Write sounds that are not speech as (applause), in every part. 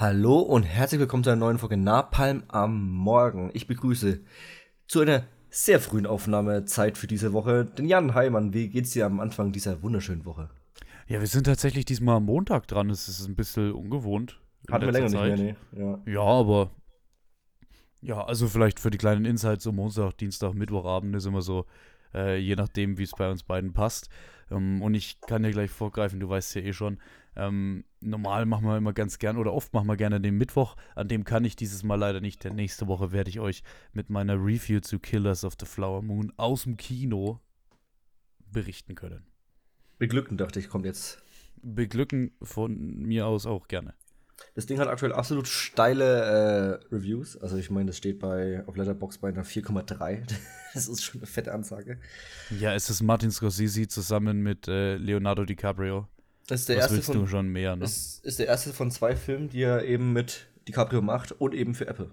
Hallo und herzlich willkommen zu einer neuen Folge Napalm am Morgen. Ich begrüße zu einer sehr frühen Aufnahmezeit für diese Woche den Jan Heimann. Wie geht's dir am Anfang dieser wunderschönen Woche? Ja, wir sind tatsächlich diesmal am Montag dran. Das ist ein bisschen ungewohnt. Hatten wir länger Zeit. nicht mehr, nee. Ja. ja, aber ja, also vielleicht für die kleinen Insights so Montag, Dienstag, Mittwochabend ist immer so, äh, je nachdem, wie es bei uns beiden passt. Ähm, und ich kann dir gleich vorgreifen, du weißt ja eh schon, ähm, normal machen wir immer ganz gern oder oft machen wir gerne den Mittwoch. An dem kann ich dieses Mal leider nicht. Denn nächste Woche werde ich euch mit meiner Review zu Killers of the Flower Moon aus dem Kino berichten können. Beglücken, dachte ich, kommt jetzt. Beglücken von mir aus auch gerne. Das Ding hat aktuell absolut steile äh, Reviews. Also ich meine, das steht bei auf Letterbox bei einer 4,3. (laughs) das ist schon eine fette Ansage. Ja, es ist Martin Scorsese zusammen mit äh, Leonardo DiCaprio. Das ist der Was erste willst von, du schon mehr, ne? Ist, ist der erste von zwei Filmen, die er eben mit DiCaprio macht und eben für Apple.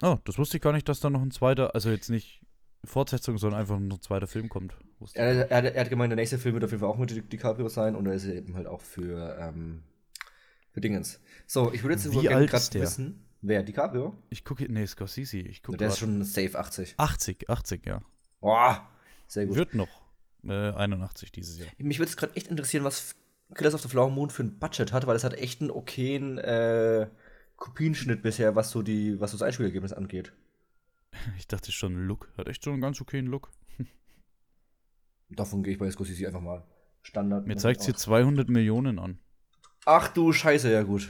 Oh, das wusste ich gar nicht, dass da noch ein zweiter, also jetzt nicht Fortsetzung, sondern einfach noch ein zweiter Film kommt. Er, er, er, hat gemeint, der nächste Film wird auf jeden Fall auch mit DiCaprio sein und er ist eben halt auch für, ähm, für Dingens. So, ich würde jetzt der? wissen, wer DiCaprio? Ich gucke, nee, Scorsese, ich gucke Der ist schon safe 80. 80, 80, ja. Boah, sehr gut. Wird noch äh, 81 dieses Jahr. Mich würde es gerade echt interessieren, was Killers of the Flower Moon für ein Budget hat, weil es hat echt einen okayen äh, Kopienschnitt bisher, was so die, was so das Einspielergebnis angeht. (laughs) Ich dachte schon, Look. Hat echt schon einen ganz okayen Look. (laughs) Davon gehe ich bei Scorsese einfach mal Standard. Mir zeigt hier 200 Millionen an. Ach du Scheiße, ja gut.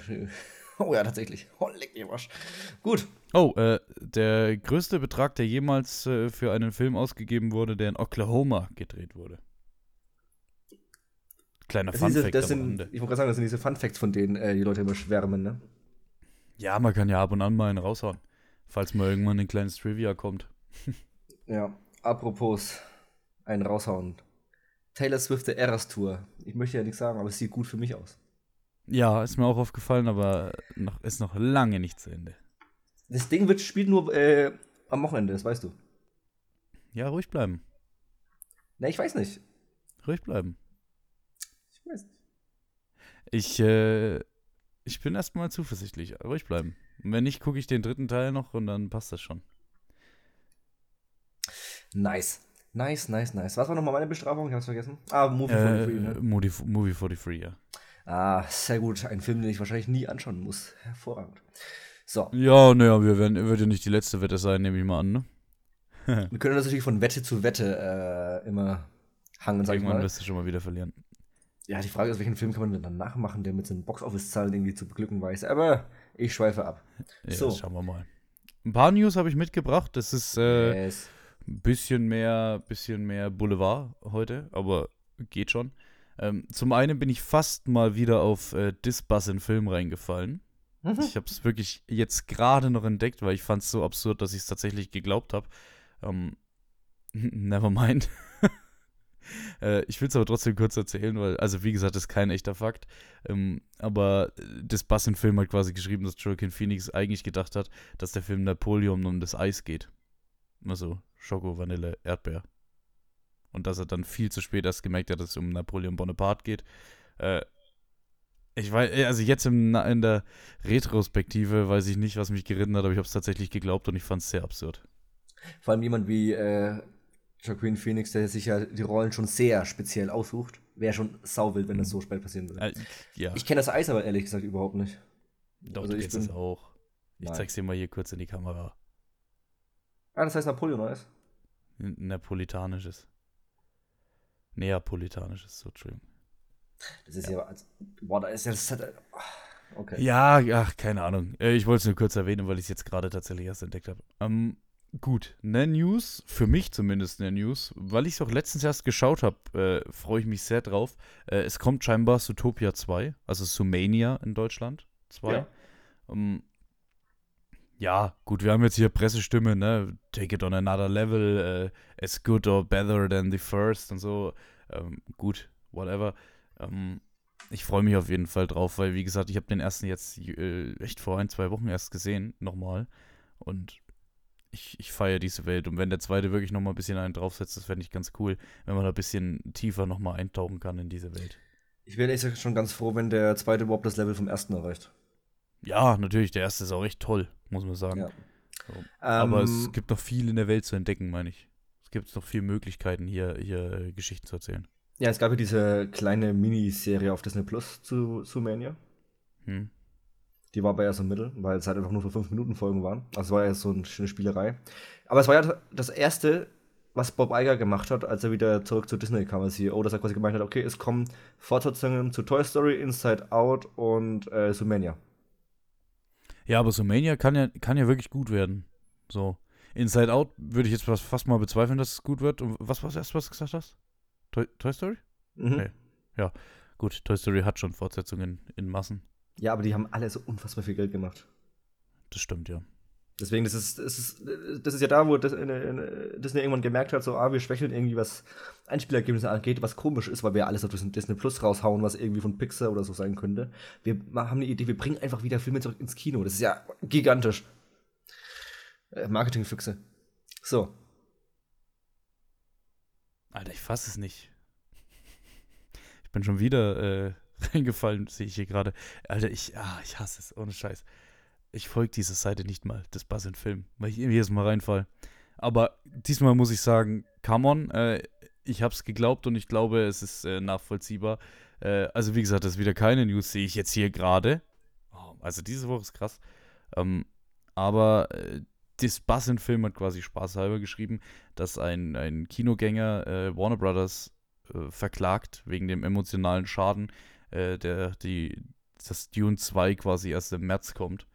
(laughs) Oh ja, tatsächlich. Oh, leck mir was. Gut. Oh, äh, der größte Betrag, der jemals äh, für einen Film ausgegeben wurde, der in Oklahoma gedreht wurde. Kleiner Das Fun diese, Fact das am sind, Rande. ich wollte gerade sagen, das sind diese Fun Facts, von denen äh, die Leute immer schwärmen, ne? Ja, man kann ja ab und an mal einen raushauen. Falls mal irgendwann ein kleines Trivia kommt. (laughs) Ja. Apropos, einen raushauen. Taylor Swift der Eras Tour. Ich möchte ja nichts sagen, aber es sieht gut für mich aus. Ja, ist mir auch aufgefallen, aber noch, ist noch lange nicht zu Ende. Das Ding wird spielt nur äh, am Wochenende, das weißt du. Ja, ruhig bleiben. Ne, ich weiß nicht. Ruhig bleiben. Ich weiß nicht. Ich, äh, ich bin erstmal zuversichtlich. Ruhig bleiben. Und wenn nicht, gucke ich den dritten Teil noch und dann passt das schon. Nice. Nice, nice, nice. Was war nochmal meine Bestrafung? Ich hab's vergessen. Ah, Movie Äh, for Free, ne? Movie, Movie 43, ja. Ah, sehr gut. Ein Film, den ich wahrscheinlich nie anschauen muss. Hervorragend. So, Ja, naja, wir werden, wird ja nicht die letzte Wette sein, nehme ich mal an, ne? (laughs) wir können uns natürlich von Wette zu Wette äh, immer hangen, sag ich Irgendwann mal. wirst du schon mal wieder verlieren. Ja, die Frage ist, welchen Film kann man denn danach machen, der mit seinen Box-Office-Zahlen irgendwie zu beglücken weiß. Aber ich schweife ab. Ja, So. schauen wir mal. Ein paar News habe ich mitgebracht. Das ist äh, Yes. ein bisschen mehr, bisschen mehr Boulevard heute, aber geht schon. Ähm, zum einen bin ich fast mal wieder auf äh, Disbus in Film reingefallen. Ich habe es wirklich jetzt gerade noch entdeckt, weil ich fand es so absurd, dass ich es tatsächlich geglaubt habe. Ähm, (laughs) never mind. (laughs) äh, ich will es aber trotzdem kurz erzählen, weil, also wie gesagt, das ist kein echter Fakt. Ähm, aber das Bass in Film hat quasi geschrieben, dass Joaquin Phoenix eigentlich gedacht hat, dass der Film Napoleon um das Eis geht. Also Schoko, Vanille, Erdbeer. Und dass er dann viel zu spät erst gemerkt hat, dass es um Napoleon Bonaparte geht. Äh, ich weiß, also jetzt im, in der Retrospektive weiß ich nicht, was mich geritten hat, aber ich habe es tatsächlich geglaubt und ich fand es sehr absurd. Vor allem jemand wie äh, Joaquin Phoenix, der sich ja die Rollen schon sehr speziell aussucht. Wäre schon sauwild, wenn das so spät passieren würde. Äh, ja, Ich kenne das Eis aber ehrlich gesagt überhaupt nicht. doch, also du ich kennst es bin- auch. Ich Nein. zeig's dir mal hier kurz in die Kamera. Ah, das heißt Napoleon Eis. N- Napolitanisches. Neapolitanisches, so, Entschuldigung. Das ist ja, als, boah, da ist ja das. hat- Okay. Ja, ach, keine Ahnung. Äh, Ich wollte es nur kurz erwähnen, weil ich es jetzt gerade tatsächlich erst entdeckt habe. Ähm, gut, eine News, für mich zumindest eine News, weil ich es auch letztens erst geschaut habe, äh, freue ich mich sehr drauf. Äh, es kommt scheinbar Zootopia 2, also Sumania in Deutschland 2. Ja. Ähm, ja, gut, wir haben jetzt hier Pressestimme, ne? Take it on another level, äh, as good or better than the first und so. Ähm, gut, whatever. Ähm, ich freue mich auf jeden Fall drauf, weil, wie gesagt, ich habe den ersten jetzt äh, echt vor ein, zwei Wochen erst gesehen, nochmal. Und ich, ich feiere diese Welt. Und wenn der zweite wirklich nochmal ein bisschen einen draufsetzt, das fände ich ganz cool, wenn man da ein bisschen tiefer nochmal eintauchen kann in diese Welt. Ich wäre ehrlich schon ganz froh, wenn der zweite überhaupt das Level vom ersten erreicht. Ja, natürlich, der erste ist auch echt toll, muss man sagen. Ja. So. Ähm, Aber es gibt noch viel in der Welt zu entdecken, meine ich. Es gibt noch viele Möglichkeiten, hier, hier Geschichten zu erzählen. Ja, es gab ja diese kleine Miniserie auf Disney Plus zu, zu Mania. Hm. Die war aber eher so mittel, weil es halt einfach nur für fünf Minuten Folgen waren. Also es war ja so eine schöne Spielerei. Aber es war ja das erste, was Bob Iger gemacht hat, als er wieder zurück zu Disney kam als CEO, dass er quasi gemeint hat, okay, es kommen Fortsetzungen zu Toy Story, Inside Out und äh, Zoomania. Ja, aber Zoomania kann ja, kann ja wirklich gut werden. So. Inside Out würde ich jetzt fast mal bezweifeln, dass es gut wird. Und was war das erste, was du gesagt hast? Toy, Toy Story? Mhm. Okay. Ja, gut, Toy Story hat schon Fortsetzungen in Massen. Ja, aber die haben alle so unfassbar viel Geld gemacht. Das stimmt, ja. Deswegen, das ist, das ist, das ist ja da, wo das, Disney irgendwann gemerkt hat, so, ah, wir schwächeln irgendwie, was Einspielergebnisse angeht, was komisch ist, weil wir alles auf Disney Plus raushauen, was irgendwie von Pixar oder so sein könnte. Wir haben eine Idee, wir bringen einfach wieder Filme zurück ins Kino. Das ist ja gigantisch. Äh, Marketingfüchse. So. Alter, ich fasse es nicht. Ich bin schon wieder äh, (laughs) reingefallen, sehe ich hier gerade. Alter, ich, ah, ich hasse es, ohne Scheiß. Ich folge dieser Seite nicht mal, das Buzz in Film, weil ich jedes Mal reinfall. Aber diesmal muss ich sagen, come on, äh, ich habe es geglaubt und ich glaube, es ist äh, nachvollziehbar. Äh, also wie gesagt, das ist wieder keine News, sehe ich jetzt hier gerade. Oh, also diese Woche ist krass. Ähm, aber äh, das Buzz in Film hat quasi spaßhalber geschrieben, dass ein, ein Kinogänger äh, Warner Brothers äh, verklagt wegen dem emotionalen Schaden, der die, das Dune 2 quasi erst im März kommt.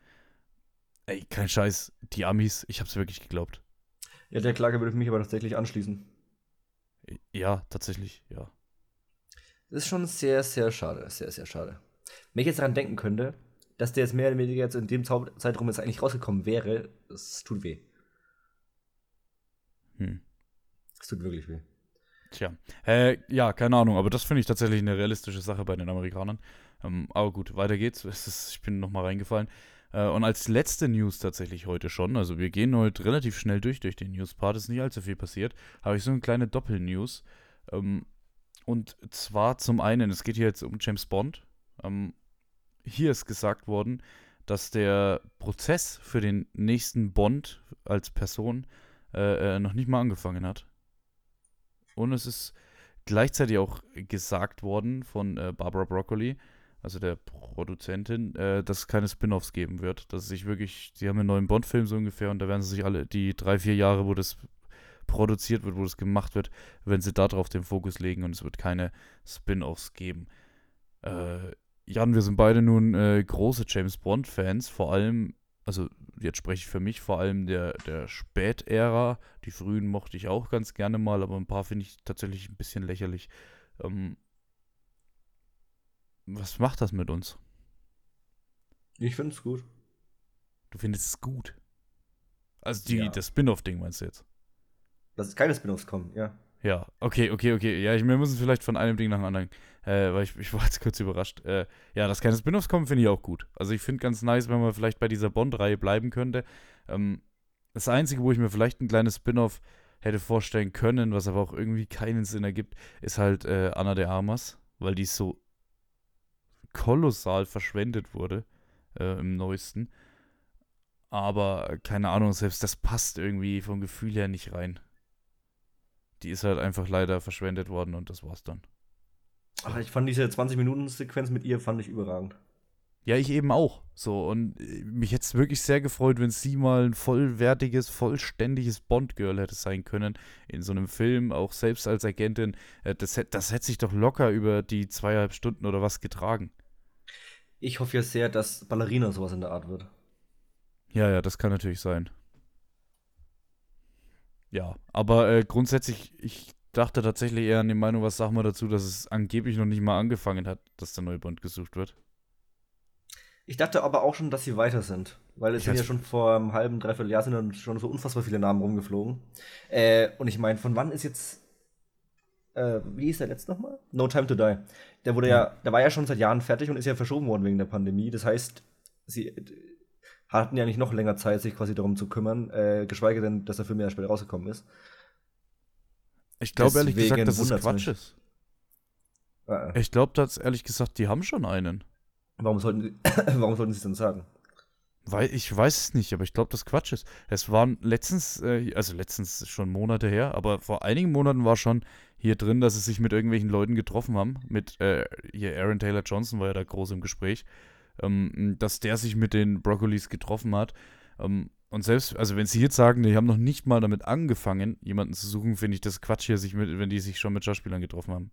Ey, kein Scheiß, die Amis, ich hab's wirklich geglaubt. Ja, der Klage würde mich aber tatsächlich anschließen. Ja, tatsächlich, ja. Das ist schon sehr, sehr schade, sehr, sehr schade. Wenn ich jetzt daran denken könnte, dass der jetzt mehr oder weniger jetzt in dem Zeitraum jetzt eigentlich rausgekommen wäre, das tut weh. Hm. Es tut wirklich weh. Tja, äh, ja, keine Ahnung, aber das finde ich tatsächlich eine realistische Sache bei den Amerikanern. Ähm, aber gut, weiter geht's. Ist, ich bin nochmal reingefallen. Äh, und als letzte News tatsächlich heute schon, also wir gehen heute relativ schnell durch durch den News-Part, ist nicht allzu viel passiert, habe ich so eine kleine Doppel-News. Ähm, und zwar zum einen, es geht hier jetzt um James Bond. Ähm, hier ist gesagt worden, dass der Prozess für den nächsten Bond als Person äh, äh, noch nicht mal angefangen hat. Und es ist gleichzeitig auch gesagt worden von Barbara Broccoli, also der Produzentin, äh, dass es keine Spin-offs geben wird. Dass sich wirklich, sie haben einen neuen Bond-Film so ungefähr und da werden sie sich alle die drei, vier Jahre, wo das produziert wird, wo das gemacht wird, werden sie darauf den Fokus legen und es wird keine Spin-offs geben. Äh, Jan, wir sind beide nun äh, große James Bond-Fans, vor allem, also jetzt spreche ich für mich, vor allem der, der Spätära. Die frühen mochte ich auch ganz gerne mal, aber ein paar finde ich tatsächlich ein bisschen lächerlich. Ähm, was macht das mit uns? Ich finde es gut. Du findest es gut? Also die, ja. das Spin-off-Ding meinst du jetzt? Dass es keine Spin-offs kommen, ja. Ja, okay, okay, okay. Ja, ich, wir müssen vielleicht von einem Ding nach dem anderen äh, weil ich, ich war jetzt kurz überrascht. Äh, ja, dass keine Spin-offs kommen, finde ich auch gut. Also ich finde ganz nice, wenn man vielleicht bei dieser Bond-Reihe bleiben könnte. Ähm, das Einzige, wo ich mir vielleicht ein kleines Spin-off hätte vorstellen können, was aber auch irgendwie keinen Sinn ergibt, ist halt äh, Anna de Armas, weil die so kolossal verschwendet wurde äh, im neuesten. Aber äh, keine Ahnung, selbst das passt irgendwie vom Gefühl her nicht rein. Die ist halt einfach leider verschwendet worden und das war's dann. Ach, ich fand diese 20-Minuten-Sequenz mit ihr fand ich überragend. Ja, ich eben auch. So, und äh, mich hätte es wirklich sehr gefreut, wenn sie mal ein vollwertiges, vollständiges Bond-Girl hätte sein können in so einem Film, auch selbst als Agentin. Äh, das, das hätte sich doch locker über die zweieinhalb Stunden oder was getragen. Ich hoffe ja sehr, dass Ballerina sowas in der Art wird. Ja, ja, das kann natürlich sein. Ja, aber äh, grundsätzlich, ich dachte tatsächlich eher an die Meinung, was sagen wir dazu, dass es angeblich noch nicht mal angefangen hat, dass der neue Bond gesucht wird. Ich dachte aber auch schon, dass sie weiter sind. Weil es ich sind ja schon vor einem halben, dreiviertel Jahr sind dann schon so unfassbar viele Namen rumgeflogen. Äh, und ich meine, von wann ist jetzt. Äh, wie hieß der letzte nochmal? No Time to Die. Der wurde ja. ja, der war ja schon seit Jahren fertig und ist ja verschoben worden wegen der Pandemie. Das heißt, sie hatten ja nicht noch länger Zeit, sich quasi darum zu kümmern, äh, geschweige denn, dass der Film ja später rausgekommen ist. Ich glaube ehrlich gesagt, dass es Quatsch ist. Äh. Ich glaube, dass ehrlich gesagt, die haben schon einen. Warum sollten, (coughs) warum sollten sie es denn sagen? Weil ich weiß es nicht, aber ich glaube, das Quatsch ist. Es waren letztens, äh, also letztens schon Monate her, aber vor einigen Monaten war schon hier drin, dass sie sich mit irgendwelchen Leuten getroffen haben. Mit äh, hier Aaron Taylor Johnson war ja da groß im Gespräch, ähm, dass der sich mit den Broccolis getroffen hat. Ähm, und selbst, also wenn sie jetzt sagen, die haben noch nicht mal damit angefangen, jemanden zu suchen, finde ich das Quatsch hier, sich mit, wenn die sich schon mit Schauspielern getroffen haben.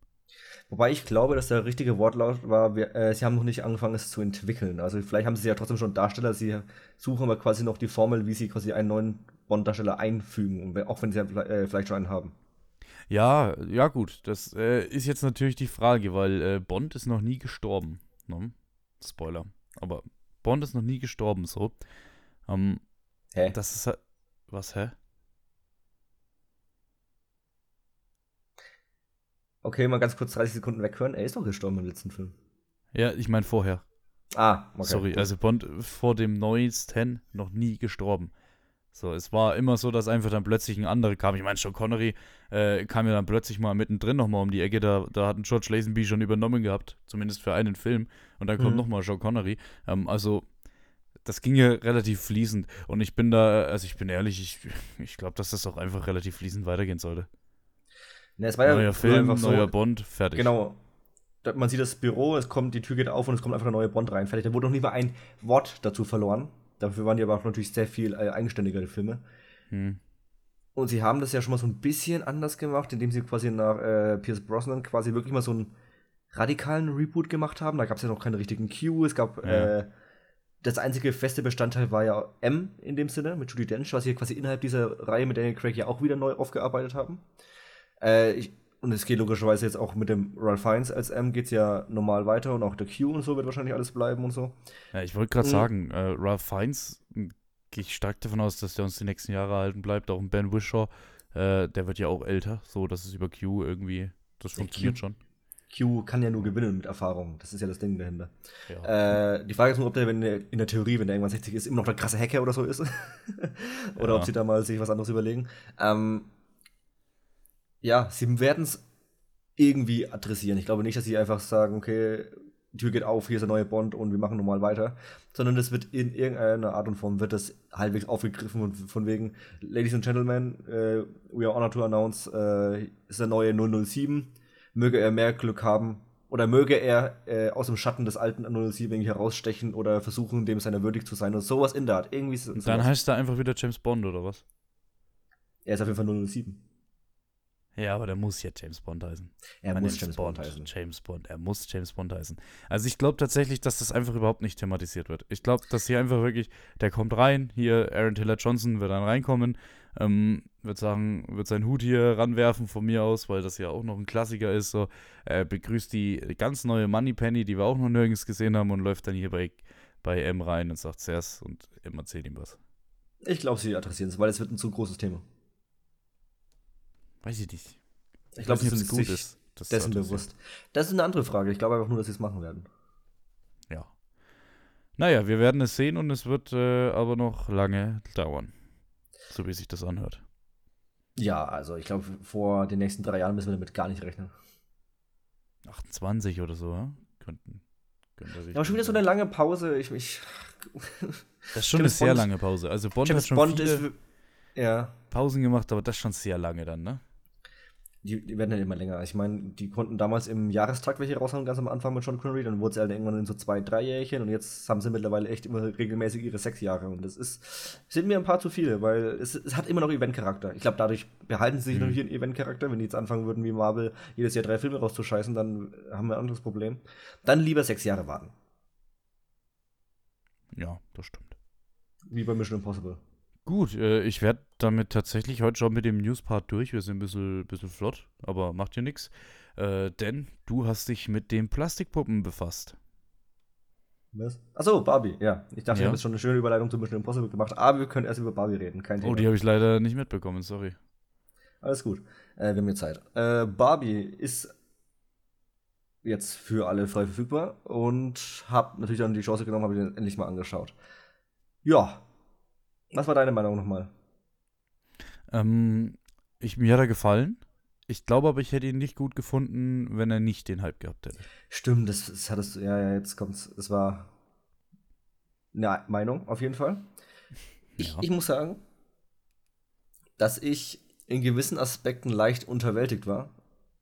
Wobei ich glaube, dass der richtige Wortlaut war, wir, äh, sie haben noch nicht angefangen, es zu entwickeln. Also vielleicht haben sie ja trotzdem schon Darsteller, sie suchen aber quasi noch die Formel, wie sie quasi einen neuen Bond-Darsteller einfügen, auch wenn sie ja äh, vielleicht schon einen haben. Ja, ja gut, das äh, ist jetzt natürlich die Frage, weil äh, Bond ist noch nie gestorben. Ne? Spoiler. Aber Bond ist noch nie gestorben, so. Ähm, hä? Das ist halt. Was, hä? Okay, mal ganz kurz 30 Sekunden weghören. Er ist doch gestorben im letzten Film. Ja, ich meine vorher. Ah, okay. Sorry, also Bond vor dem neuesten noch nie gestorben. So, es war immer so, dass einfach dann plötzlich ein anderer kam. Ich meine, Sean Connery äh, kam ja dann plötzlich mal mittendrin nochmal um die Ecke. Da, da hat ein George Lazenby schon übernommen gehabt, zumindest für einen Film. Und dann kommt mhm. nochmal Sean Connery. Ähm, also, das ging ja relativ fließend. Und ich bin da, also ich bin ehrlich, ich, ich glaube, dass das auch einfach relativ fließend weitergehen sollte. Ne, es war ja neuer Film, neuer Bond, fertig. Genau. Man sieht das Büro, es kommt, die Tür geht auf und es kommt einfach ein neuer Bond rein. Fertig. Da wurde noch nie mal ein Wort dazu verloren. Dafür waren die aber auch natürlich sehr viel äh, eigenständigere Filme. Hm. Und sie haben das ja schon mal so ein bisschen anders gemacht, indem sie quasi nach äh, Pierce Brosnan quasi wirklich mal so einen radikalen Reboot gemacht haben. Da gab es ja noch keine richtigen Cue. Es gab ja. äh, das einzige feste Bestandteil war ja M in dem Sinne mit Judy Dench, was sie quasi innerhalb dieser Reihe mit Daniel Craig ja auch wieder neu aufgearbeitet haben. Äh, ich, und es geht logischerweise jetzt auch mit dem Ralph Fiennes als M geht es ja normal weiter und auch der Q und so wird wahrscheinlich alles bleiben und so. Ja, ich wollte gerade mhm. sagen, äh, Ralph Fiennes hm, gehe ich stark davon aus, dass der uns die nächsten Jahre erhalten bleibt. Auch Ben Wishaw, äh, der wird ja auch älter, so dass es über Q irgendwie, das funktioniert Q, schon. Q kann ja nur gewinnen mit Erfahrung. Das ist ja das Ding dahinter. Ja. Äh, die Frage ist nur, ob der, wenn der in der Theorie, wenn der irgendwann 60 ist, immer noch der krasse Hacker oder so ist. (laughs) oder ja. ob sie da mal sich was anderes überlegen. Ähm, ja, sie werden es irgendwie adressieren. Ich glaube nicht, dass sie einfach sagen, okay, die Tür geht auf, hier ist der neue Bond und wir machen normal weiter, sondern es wird in irgendeiner Art und Form wird das halbwegs aufgegriffen und von wegen, Ladies and Gentlemen, uh, we are honored to announce, uh, ist der neue 007, möge er mehr Glück haben oder möge er äh, aus dem Schatten des alten 007 irgendwie herausstechen oder versuchen, dem seiner würdig zu sein und sowas in der Art. Irgendwie Dann heißt er einfach wieder James Bond oder was? Er ist auf jeden Fall 007. Ja, aber der muss ja James Bond heißen. Er muss James Bond, Bond, heißen. James Bond, er muss James Bond heißen. Also ich glaube tatsächlich, dass das einfach überhaupt nicht thematisiert wird. Ich glaube, dass hier einfach wirklich, der kommt rein, hier Aaron Taylor Johnson wird dann reinkommen, ähm, wird sagen, wird seinen Hut hier ranwerfen von mir aus, weil das ja auch noch ein Klassiker ist. So, er begrüßt die ganz neue Money Penny, die wir auch noch nirgends gesehen haben und läuft dann hier bei, bei M rein und sagt zuerst und M erzählt ihm was. Ich glaube, sie adressieren es, weil es wird ein zu großes Thema. Weiß ich nicht. Ich glaube, das ist gut ist. Das dessen bewusst. Das ist eine andere Frage. Ich glaube einfach nur, dass sie es machen werden. Ja. Naja, wir werden es sehen und es wird äh, aber noch lange dauern. So wie sich das anhört. Ja, also ich glaube, vor den nächsten drei Jahren müssen wir damit gar nicht rechnen. 28 oder so, ja? Könnten. könnte ja, aber schon wieder so eine lange Pause. Ich, ich (laughs) das ist schon eine sehr Bond, lange Pause. Also Bond hat schon Bond viele ist, ja. Pausen gemacht, aber das schon sehr lange dann, ne? Die, die werden dann immer länger. Ich meine, die konnten damals im Jahrestag welche raushauen, ganz am Anfang mit Sean Connery, dann wurde es halt irgendwann in so zwei, drei Jährchen und jetzt haben sie mittlerweile echt immer regelmäßig ihre sechs Jahre und das ist, sind mir ein paar zu viele, weil es, es hat immer noch Eventcharakter. Ich glaube, dadurch behalten sie sich mhm. noch hier einen Eventcharakter. Wenn die jetzt anfangen würden, wie Marvel, jedes Jahr drei Filme rauszuscheißen, dann haben wir ein anderes Problem. Dann lieber sechs Jahre warten. Ja, das stimmt. Wie bei Mission Impossible. Gut, äh, ich werde damit tatsächlich heute schon mit dem Newspart durch. Wir sind ein bisschen, bisschen flott, aber macht ja nichts. Äh, denn du hast dich mit den Plastikpuppen befasst. Was? Achso, Barbie, ja. Ich dachte, ja. ich habe jetzt schon eine schöne Überleitung zu Mission Impossible gemacht, aber wir können erst über Barbie reden, kein Thema. Oh, die habe ich leider nicht mitbekommen, sorry. Alles gut, äh, wir haben jetzt Zeit. Äh, Barbie ist jetzt für alle frei verfügbar und habe natürlich dann die Chance genommen, habe ich den endlich mal angeschaut. Ja, was war deine Meinung nochmal? Ähm, ich, mir hat er gefallen. Ich glaube aber, ich hätte ihn nicht gut gefunden, wenn er nicht den Hype gehabt hätte. Stimmt, das, das hattest du, ja, ja, jetzt kommt's. Es war eine Meinung, auf jeden Fall. Ich, ja. ich muss sagen, dass ich in gewissen Aspekten leicht unterwältigt war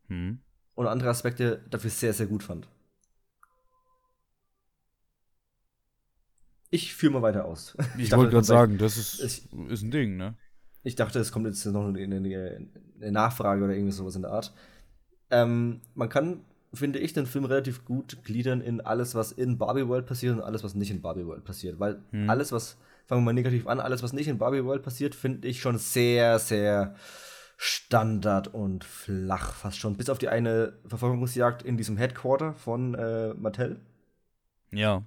hm. und andere Aspekte dafür sehr, sehr gut fand. Ich führe mal weiter aus. Ich, ich wollte gerade sagen, das ist, ich, ist ein Ding, ne? Ich dachte, es kommt jetzt noch eine, eine, eine Nachfrage oder irgendwie sowas in der Art. Ähm, man kann, finde ich, den Film relativ gut gliedern in alles, was in Barbie World passiert und alles, was nicht in Barbie World passiert. Weil hm. alles, was, fangen wir mal negativ an, alles, was nicht in Barbie World passiert, finde ich schon sehr, sehr Standard und flach, fast schon. Bis auf die eine Verfolgungsjagd in diesem Headquarter von äh, Mattel. Ja.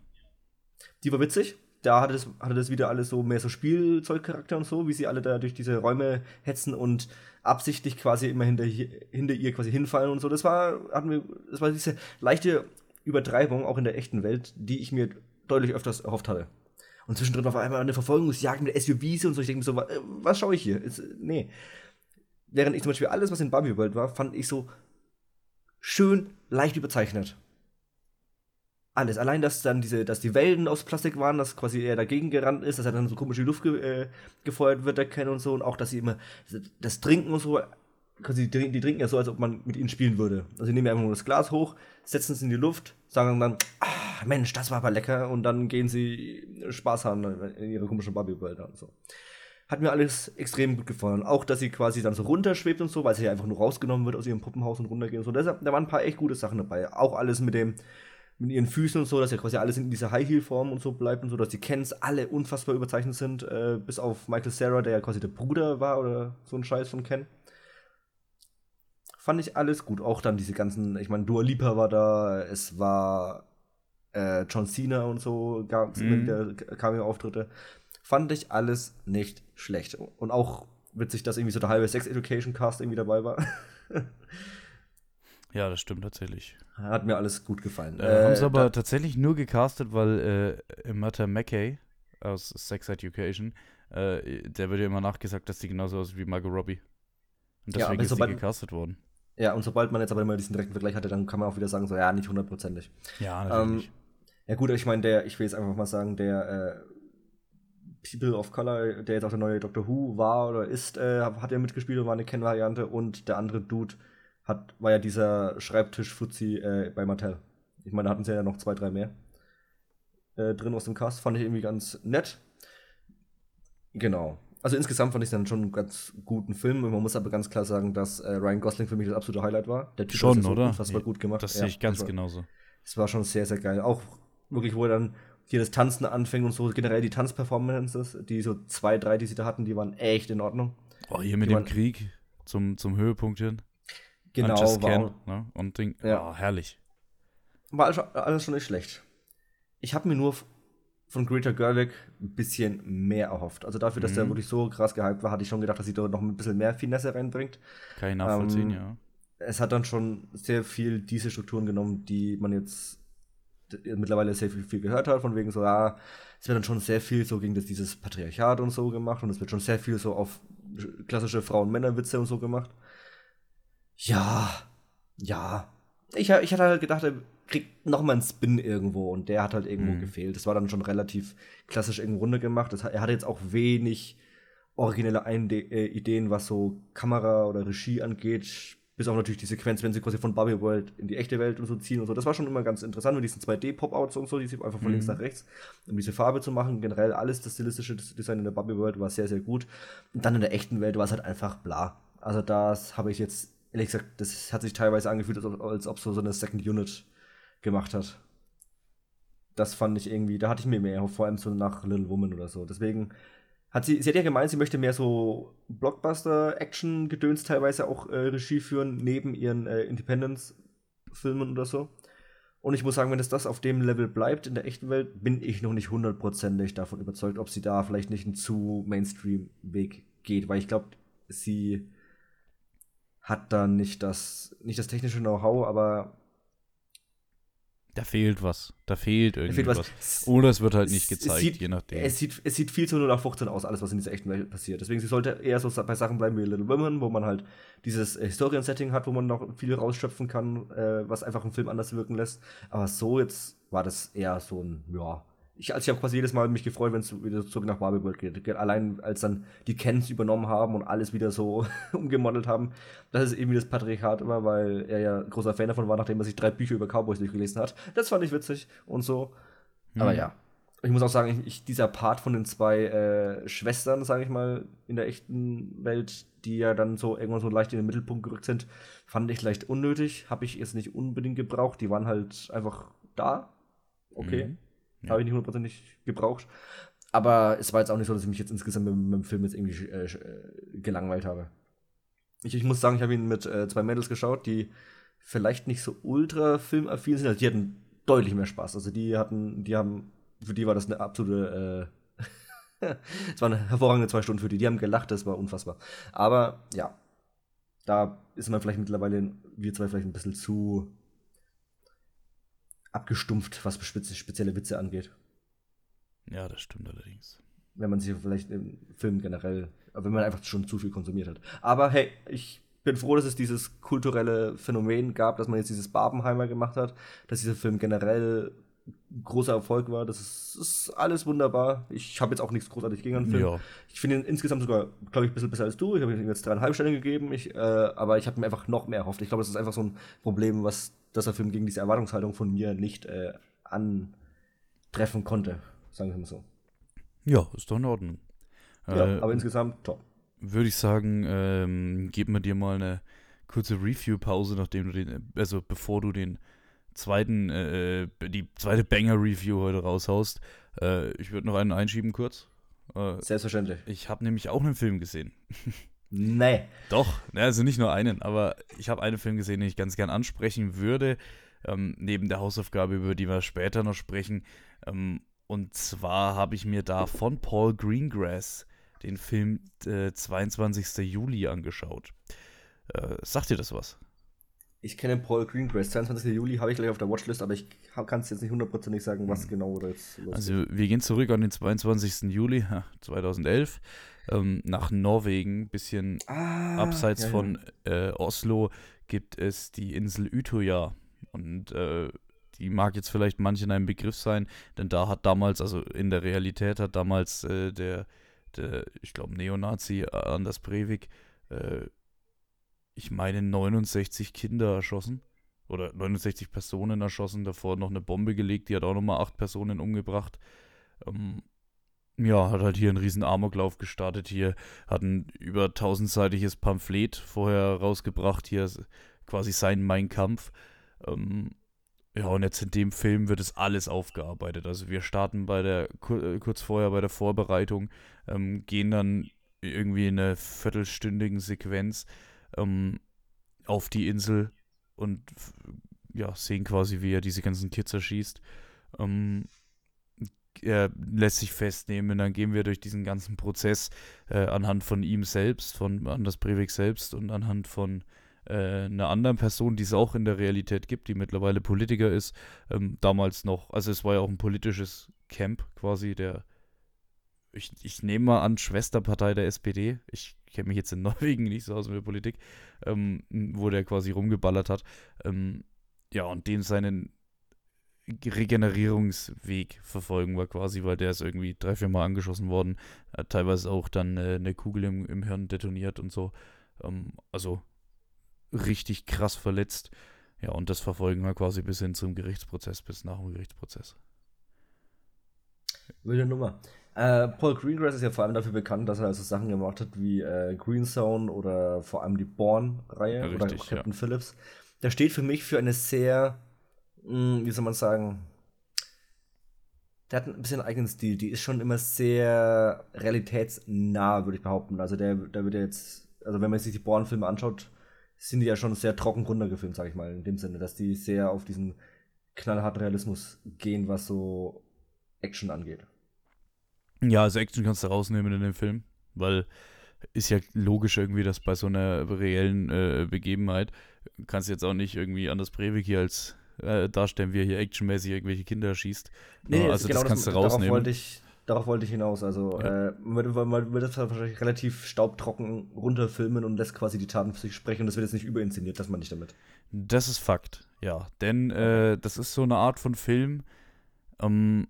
Die war witzig da hatte das, hatte das wieder alles so mehr so Spielzeugcharakter und so, wie sie alle da durch diese Räume hetzen und absichtlich quasi immer hinter, hinter ihr quasi hinfallen und so. Das war, hatten wir, das war diese leichte Übertreibung auch in der echten Welt, die ich mir deutlich öfters erhofft hatte. Und zwischendrin war einmal eine Verfolgungsjagd mit SUVs und so. Ich denke mir so, was, was schaue ich hier? Ist, nee. Während ich zum Beispiel alles, was in Barbie World war, fand ich so schön leicht überzeichnet alles. Allein, dass dann diese, dass die Wellen aus Plastik waren, dass quasi er dagegen gerannt ist, dass er dann so komisch in die Luft ge äh, gefeuert wird, der Ken und so, und auch, dass sie immer das Trinken und so, quasi die, die, trinken ja so, als ob man mit ihnen spielen würde. Also sie nehmen einfach nur das Glas hoch, setzen es in die Luft, sagen dann, ah, Mensch, das war aber lecker, und dann gehen sie Spaß haben in ihre komischen Barbie-Wälder und so. Hat mir alles extrem gut gefallen. Auch, dass sie quasi dann so runterschwebt und so, weil sie ja einfach nur rausgenommen wird aus ihrem Puppenhaus und runtergeht und so. Deshalb, da waren ein paar echt gute Sachen dabei. Auch alles mit dem, mit ihren Füßen und so, dass ja quasi alles in dieser High-Heel-Form und so bleibt und so, dass die Kens alle unfassbar überzeichnet sind, äh, bis auf Michael Sarah, der ja quasi der Bruder war oder so ein Scheiß von Ken. Fand ich alles gut. Auch dann diese ganzen, ich meine, Dua Lipa war da, es war äh, John Cena und so, gab es mhm. wieder Cameo-Auftritte. Fand ich alles nicht schlecht. Und auch witzig, dass irgendwie so der halbe Sex Education Cast irgendwie dabei war. (laughs) Ja, das stimmt tatsächlich. Hat mir alles gut gefallen. Äh, haben sie aber tatsächlich nur gecastet, weil äh, Matta McKay aus Sex Education, äh, der wird ja immer nachgesagt, dass sie genauso aussieht wie Margot Robbie. Und deswegen ja, ist sobald, sie gecastet worden. Ja, und sobald man jetzt aber immer diesen direkten Vergleich hatte, dann kann man auch wieder sagen, so, ja, nicht hundertprozentig. Ja, natürlich. Ähm, ja, gut, ich meine, der, ich will jetzt einfach mal sagen, der äh, People of Color, der jetzt auch der neue Doctor Who war oder ist, äh, hat ja mitgespielt und war eine Ken-Variante und der andere Dude, hat, war ja dieser Schreibtisch-Fuzzi äh, bei Mattel. Ich meine, da hatten sie ja noch zwei, drei mehr äh, drin aus dem Cast. Fand ich irgendwie ganz nett. Genau. Also insgesamt fand ich dann schon einen ganz guten Film. Man muss aber ganz klar sagen, dass äh, Ryan Gosling für mich das absolute Highlight war. Der Typ schon, ist so oder? unfassbar ja, gut gemacht. Das sehe ich ganz das war, genauso. Es war schon sehr, sehr geil. Auch wirklich, wo er dann hier das Tanzen anfängt und so generell die Tanzperformances, die so zwei, drei, die sie da hatten, die waren echt in Ordnung. Oh, hier mit die dem waren, Krieg zum, zum Höhepunkt hin. Genau, war Can, ne? Und Ding, ja. Oh, herrlich. War alles, alles schon nicht schlecht. Ich habe mir nur von Greta Gerwig ein bisschen mehr erhofft. Also dafür, dass mhm. der wirklich so krass gehypt war, hatte ich schon gedacht, dass sie da noch ein bisschen mehr Finesse reinbringt. Kann ich nachvollziehen, ähm, ja. Es hat dann schon sehr viel diese Strukturen genommen, die man jetzt mittlerweile sehr viel, viel gehört hat, von wegen so, ja, es wird dann schon sehr viel so gegen das, dieses Patriarchat und so gemacht und es wird schon sehr viel so auf klassische Frauen-Männer-Witze und so gemacht. Ja, ja. Ich, ich hatte halt gedacht, er kriegt noch mal einen Spin irgendwo und der hat halt irgendwo mhm. gefehlt. Das war dann schon relativ klassisch irgendwo runter gemacht. Das, er hatte jetzt auch wenig originelle Einde äh, Ideen, was so Kamera oder Regie angeht. Bis auf natürlich die Sequenz, wenn sie quasi von Barbie World in die echte Welt und so ziehen und so. Das war schon immer ganz interessant mit diesen 2D-Pop-Outs und so, die sie einfach von mhm. links nach rechts, um diese Farbe zu machen. Generell alles, das stilistische Design in der Barbie World war sehr, sehr gut. Und dann in der echten Welt war es halt einfach bla. Also das habe ich jetzt ehrlich gesagt, das hat sich teilweise angefühlt, als ob, als ob so, eine Second Unit gemacht hat. Das fand ich irgendwie, da hatte ich mir mehr, vor allem so nach Little Woman oder so. Deswegen hat sie, sie hat ja gemeint, sie möchte mehr so Blockbuster-Action-Gedöns teilweise auch äh, Regie führen, neben ihren äh, Independence-Filmen oder so. Und ich muss sagen, wenn es das auf dem Level bleibt in der echten Welt, bin ich noch nicht hundertprozentig davon überzeugt, ob sie da vielleicht nicht einen zu Mainstream-Weg geht, weil ich glaube, sie hat da nicht das, nicht das technische Know-how, aber Da fehlt was. Da fehlt irgendwas. Da fehlt was. Oder es wird halt nicht gezeigt, sieht, je nachdem. Es sieht, es sieht viel zu 0 nach 15 aus, alles, was in dieser echten Welt passiert. Deswegen, sie sollte eher so bei Sachen bleiben wie Little Women, wo man halt dieses äh, Historien-Setting hat, wo man noch viel rausschöpfen kann, äh, was einfach einen Film anders wirken lässt. Aber so jetzt war das eher so ein, ja, ich, also ich habe quasi jedes Mal mich gefreut, wenn es wieder zurück nach Barbie World geht. Allein als dann die Kens übernommen haben und alles wieder so (laughs) umgemodelt haben. Das ist irgendwie das Patriarchat immer, weil er ja großer Fan davon war, nachdem er sich drei Bücher über Cowboys durchgelesen hat. Das fand ich witzig und so. Mhm. Aber ja. Ich muss auch sagen, ich, dieser Part von den zwei äh, Schwestern, sage ich mal, in der echten Welt, die ja dann so irgendwann so leicht in den Mittelpunkt gerückt sind, fand ich leicht unnötig. Habe ich jetzt nicht unbedingt gebraucht. Die waren halt einfach da. Okay. Mhm ja. Habe ich nicht hundertprozentig gebraucht. Aber es war jetzt auch nicht so, dass ich mich jetzt insgesamt mit, mit dem Film jetzt irgendwie äh, äh, gelangweilt habe. Ich, ich, muss sagen, ich habe ihn mit äh, zwei Mädels geschaut, die vielleicht nicht so ultra filmaffin sind. Also die hatten deutlich mehr Spaß. Also die hatten, die haben, für die war das eine absolute, äh, (laughs) es waren hervorragende zwei Stunden für die. Die haben gelacht, das war unfassbar. Aber ja, da ist man vielleicht mittlerweile, wir zwei vielleicht ein bisschen zu abgestumpft, was spezielle Witze angeht. Ja, das stimmt allerdings. Wenn man sich vielleicht im Film generell, wenn man einfach schon zu viel konsumiert hat. Aber hey, ich bin froh, dass es dieses kulturelle Phänomen gab, dass man jetzt dieses Barbenheimer gemacht hat, dass dieser Film generell großer Erfolg war. Das ist, ist alles wunderbar. Ich habe jetzt auch nichts großartig gegen den Film. Ja. Ich finde ihn insgesamt sogar, glaube ich, ein bisschen besser als du. Ich habe ihm jetzt dreieinhalb Sterne gegeben, ich, äh, aber ich habe mir einfach noch mehr erhofft. Ich glaube, das ist einfach so ein Problem, was dass der Film gegen diese Erwartungshaltung von mir nicht äh, antreffen konnte, sagen wir mal so. Ja, ist doch in Ordnung. Ja, äh, aber insgesamt top. Würde ich sagen, ähm, geben wir dir mal eine kurze Review-Pause, nachdem du den, also bevor du den zweiten, äh, die zweite Banger-Review heute raushaust. Äh, ich würde noch einen einschieben kurz. Äh, Selbstverständlich. Ich habe nämlich auch einen Film gesehen. (laughs) Nee. Doch, also nicht nur einen, aber ich habe einen Film gesehen, den ich ganz gern ansprechen würde, ähm, neben der Hausaufgabe, über die wir später noch sprechen. Ähm, und zwar habe ich mir da von Paul Greengrass den Film äh, 22. Juli angeschaut. Äh, sagt dir das was? Ich kenne Paul Greengrass. 22. Juli habe ich gleich auf der Watchlist, aber ich kann es jetzt nicht hundertprozentig sagen, was hm. genau da jetzt los Also, wir gehen zurück an den 22. Juli 2011 ähm, nach Norwegen, bisschen ah, abseits ja, von äh, Oslo, gibt es die Insel Utøya. Und äh, die mag jetzt vielleicht manchen ein Begriff sein, denn da hat damals, also in der Realität hat damals äh, der, der, ich glaube, Neonazi Anders Breivik, äh, ich meine, 69 Kinder erschossen. Oder 69 Personen erschossen, davor noch eine Bombe gelegt, die hat auch nochmal acht Personen umgebracht. Ähm, ja, hat halt hier einen riesen Amoklauf gestartet. Hier hat ein über tausendseitiges Pamphlet vorher rausgebracht. Hier quasi sein Mein Kampf. Ähm, ja, und jetzt in dem Film wird es alles aufgearbeitet. Also wir starten bei der äh, kurz vorher bei der Vorbereitung, ähm, gehen dann irgendwie in einer viertelstündigen Sequenz ähm, auf die Insel und ja, sehen quasi, wie er diese ganzen Kids erschießt. Ähm, er lässt sich festnehmen. Dann gehen wir durch diesen ganzen Prozess äh, anhand von ihm selbst, von Anders Breivik selbst und anhand von äh, einer anderen Person, die es auch in der Realität gibt, die mittlerweile Politiker ist. Ähm, damals noch, also es war ja auch ein politisches Camp quasi, der, ich, ich nehme mal an, Schwesterpartei der SPD. Ich kenne mich jetzt in (laughs) Norwegen nicht so aus mit der Politik, ähm, wo der quasi rumgeballert hat. Ähm, ja, und dem seinen Regenerierungsweg verfolgen war quasi, weil der ist irgendwie drei, vier Mal angeschossen worden, hat teilweise auch dann äh, eine Kugel im, im Hirn detoniert und so. Ähm, also richtig krass verletzt. Ja, und das verfolgen wir quasi bis hin zum Gerichtsprozess, bis nach dem Gerichtsprozess. Wilde Nummer. Äh, Paul Greengrass ist ja vor allem dafür bekannt, dass er also Sachen gemacht hat wie äh, Green Zone oder vor allem die Born-Reihe ja, oder Captain ja. Phillips. Der steht für mich für eine sehr mh, hm, wie soll man sagen, der hat ein bisschen einen eigenen Stil. Die ist schon immer sehr realitätsnah, würde ich behaupten. Also der, der wird jetzt, also wenn man sich die Born-Filme anschaut, sind die ja schon sehr trocken runtergefilmt, sag ich mal, in dem Sinne, dass die sehr auf diesen knallharten Realismus gehen, was so Action angeht. Ja, also Action kannst du rausnehmen in dem Film, weil ist ja logisch irgendwie, dass bei so einer reellen äh, Begebenheit kannst du jetzt auch nicht irgendwie Anders Breivik hier als äh, darstellen, wie er hier actionmäßig irgendwelche Kinder schießt. Nee, also genau das kannst das, du rausnehmen. Darauf wollte ich, darauf wollte ich hinaus. Also ja. äh, man, man wird das wahrscheinlich relativ staubtrocken runterfilmen und lässt quasi die Taten für sich sprechen und das wird jetzt nicht überinszeniert, das meine ich damit. Das ist Fakt, ja. Denn äh, das ist so eine Art von Film, ähm,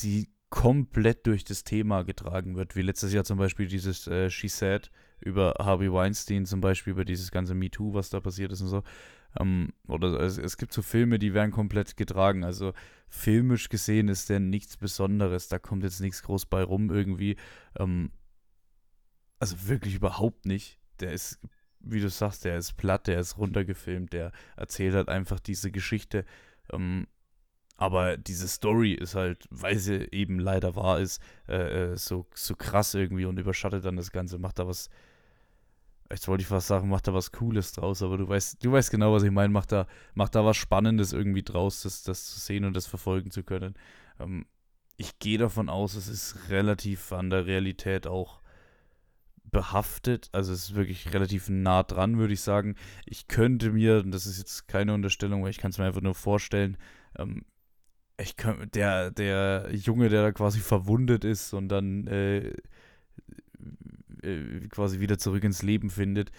die komplett durch das Thema getragen wird, wie letztes Jahr zum Beispiel dieses äh, She Said über Harvey Weinstein, zum Beispiel über dieses ganze MeToo, was da passiert ist und so. Ähm, oder es, es, gibt so Filme, die werden komplett getragen. Also filmisch gesehen ist der nichts Besonderes. Da kommt jetzt nichts groß bei rum irgendwie. Ähm, also wirklich überhaupt nicht. Der ist, wie du sagst, der ist platt, der ist runtergefilmt, der erzählt halt einfach diese Geschichte. Ähm, aber diese Story ist halt, weil sie eben leider wahr ist, äh, äh so, so krass irgendwie und überschattet dann das Ganze, macht da was jetzt wollte ich fast sagen, macht da was Cooles draus, aber du weißt, du weißt genau, was ich meine, macht da, macht da was Spannendes irgendwie draus, das, das zu sehen und das verfolgen zu können. Ähm, ich gehe davon aus, es ist relativ an der Realität auch behaftet, also es ist wirklich relativ nah dran, würde ich sagen. Ich könnte mir, das ist jetzt keine Unterstellung, weil ich kann es mir einfach nur vorstellen, ähm, ich kann, der, der Junge, der da quasi verwundet ist und dann äh, äh, quasi wieder zurück ins Leben findet,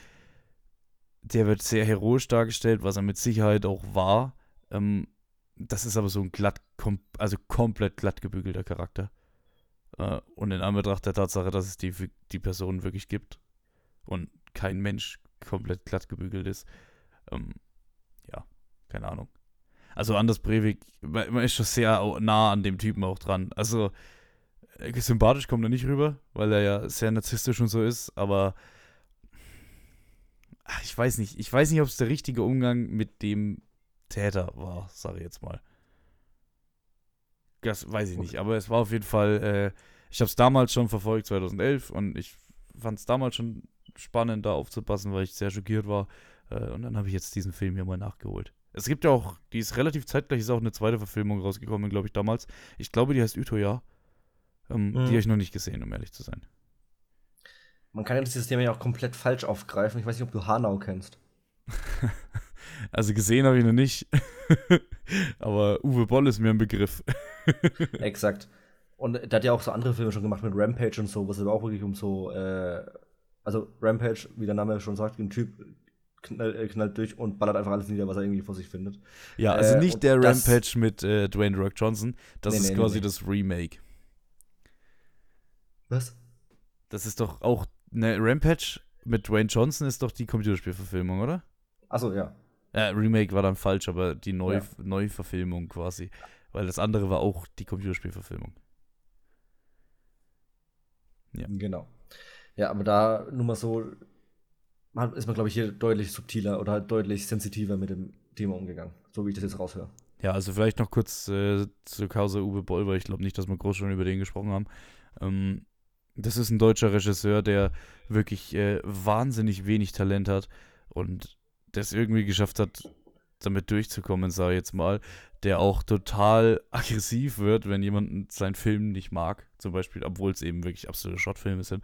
der wird sehr heroisch dargestellt, was er mit Sicherheit auch war. Ähm, das ist aber so ein glatt, kom also komplett glatt gebügelter Charakter. Äh, und in Anbetracht der Tatsache, dass es die, die Person wirklich gibt und kein Mensch komplett glatt gebügelt ist, ähm, ja, keine Ahnung. Also Anders Breivik, man ist schon sehr nah an dem Typen auch dran. Also äh, sympathisch kommt er nicht rüber, weil er ja sehr narzisstisch und so ist, aber ach, ich weiß nicht. Ich weiß nicht, ob es der richtige Umgang mit dem Täter war, sage ich jetzt mal. Das weiß ich nicht, aber es war auf jeden Fall, äh, ich habe es damals schon verfolgt, 2011, und ich fand es damals schon spannend, da aufzupassen, weil ich sehr schockiert war. Äh, und dann habe ich jetzt diesen Film hier mal nachgeholt. Es gibt ja auch, die ist relativ zeitgleich, ist auch eine zweite Verfilmung rausgekommen, glaube ich, damals. Ich glaube, die heißt Utoya. Ähm, mhm. Die habe ich noch nicht gesehen, um ehrlich zu sein. Man kann ja dieses Thema ja auch komplett falsch aufgreifen. Ich weiß nicht, ob du Hanau kennst. (laughs) also gesehen habe ich noch nicht. (laughs) Aber Uwe Boll ist mir ein Begriff. (laughs) Exakt. Und der hat ja auch so andere Filme schon gemacht mit Rampage und so, was aber auch wirklich um so, äh, also Rampage, wie der Name schon sagt, ein Typ knall, äh, knallt durch und ballert einfach alles nieder, was er irgendwie vor sich findet. Ja, also äh, nicht der Rampage mit äh, Dwayne Rock Johnson, das nee, ist nee, quasi nee. das Remake. Was? Das ist doch auch, ne, Rampage mit Dwayne Johnson ist doch die Computerspielverfilmung, oder? Achso, ja. Äh, Remake war dann falsch, aber die Neu ja. Neuverfilmung quasi. Weil das andere war auch die Computerspielverfilmung. Ja. Genau. Ja, aber da nur mal so ist man, glaube ich, hier deutlich subtiler oder halt deutlich sensitiver mit dem Thema umgegangen, so wie ich das jetzt raushöre. Ja, also vielleicht noch kurz äh, zur Causa Uwe Boll, weil ich glaube nicht, dass wir groß schon über den gesprochen haben. Ähm, das ist ein deutscher Regisseur, der wirklich äh, wahnsinnig wenig Talent hat und das irgendwie geschafft hat, damit durchzukommen, sage ich jetzt mal, der auch total (laughs) aggressiv wird, wenn jemand seinen Film nicht mag, zum Beispiel, obwohl es eben wirklich absolute Shotfilme sind.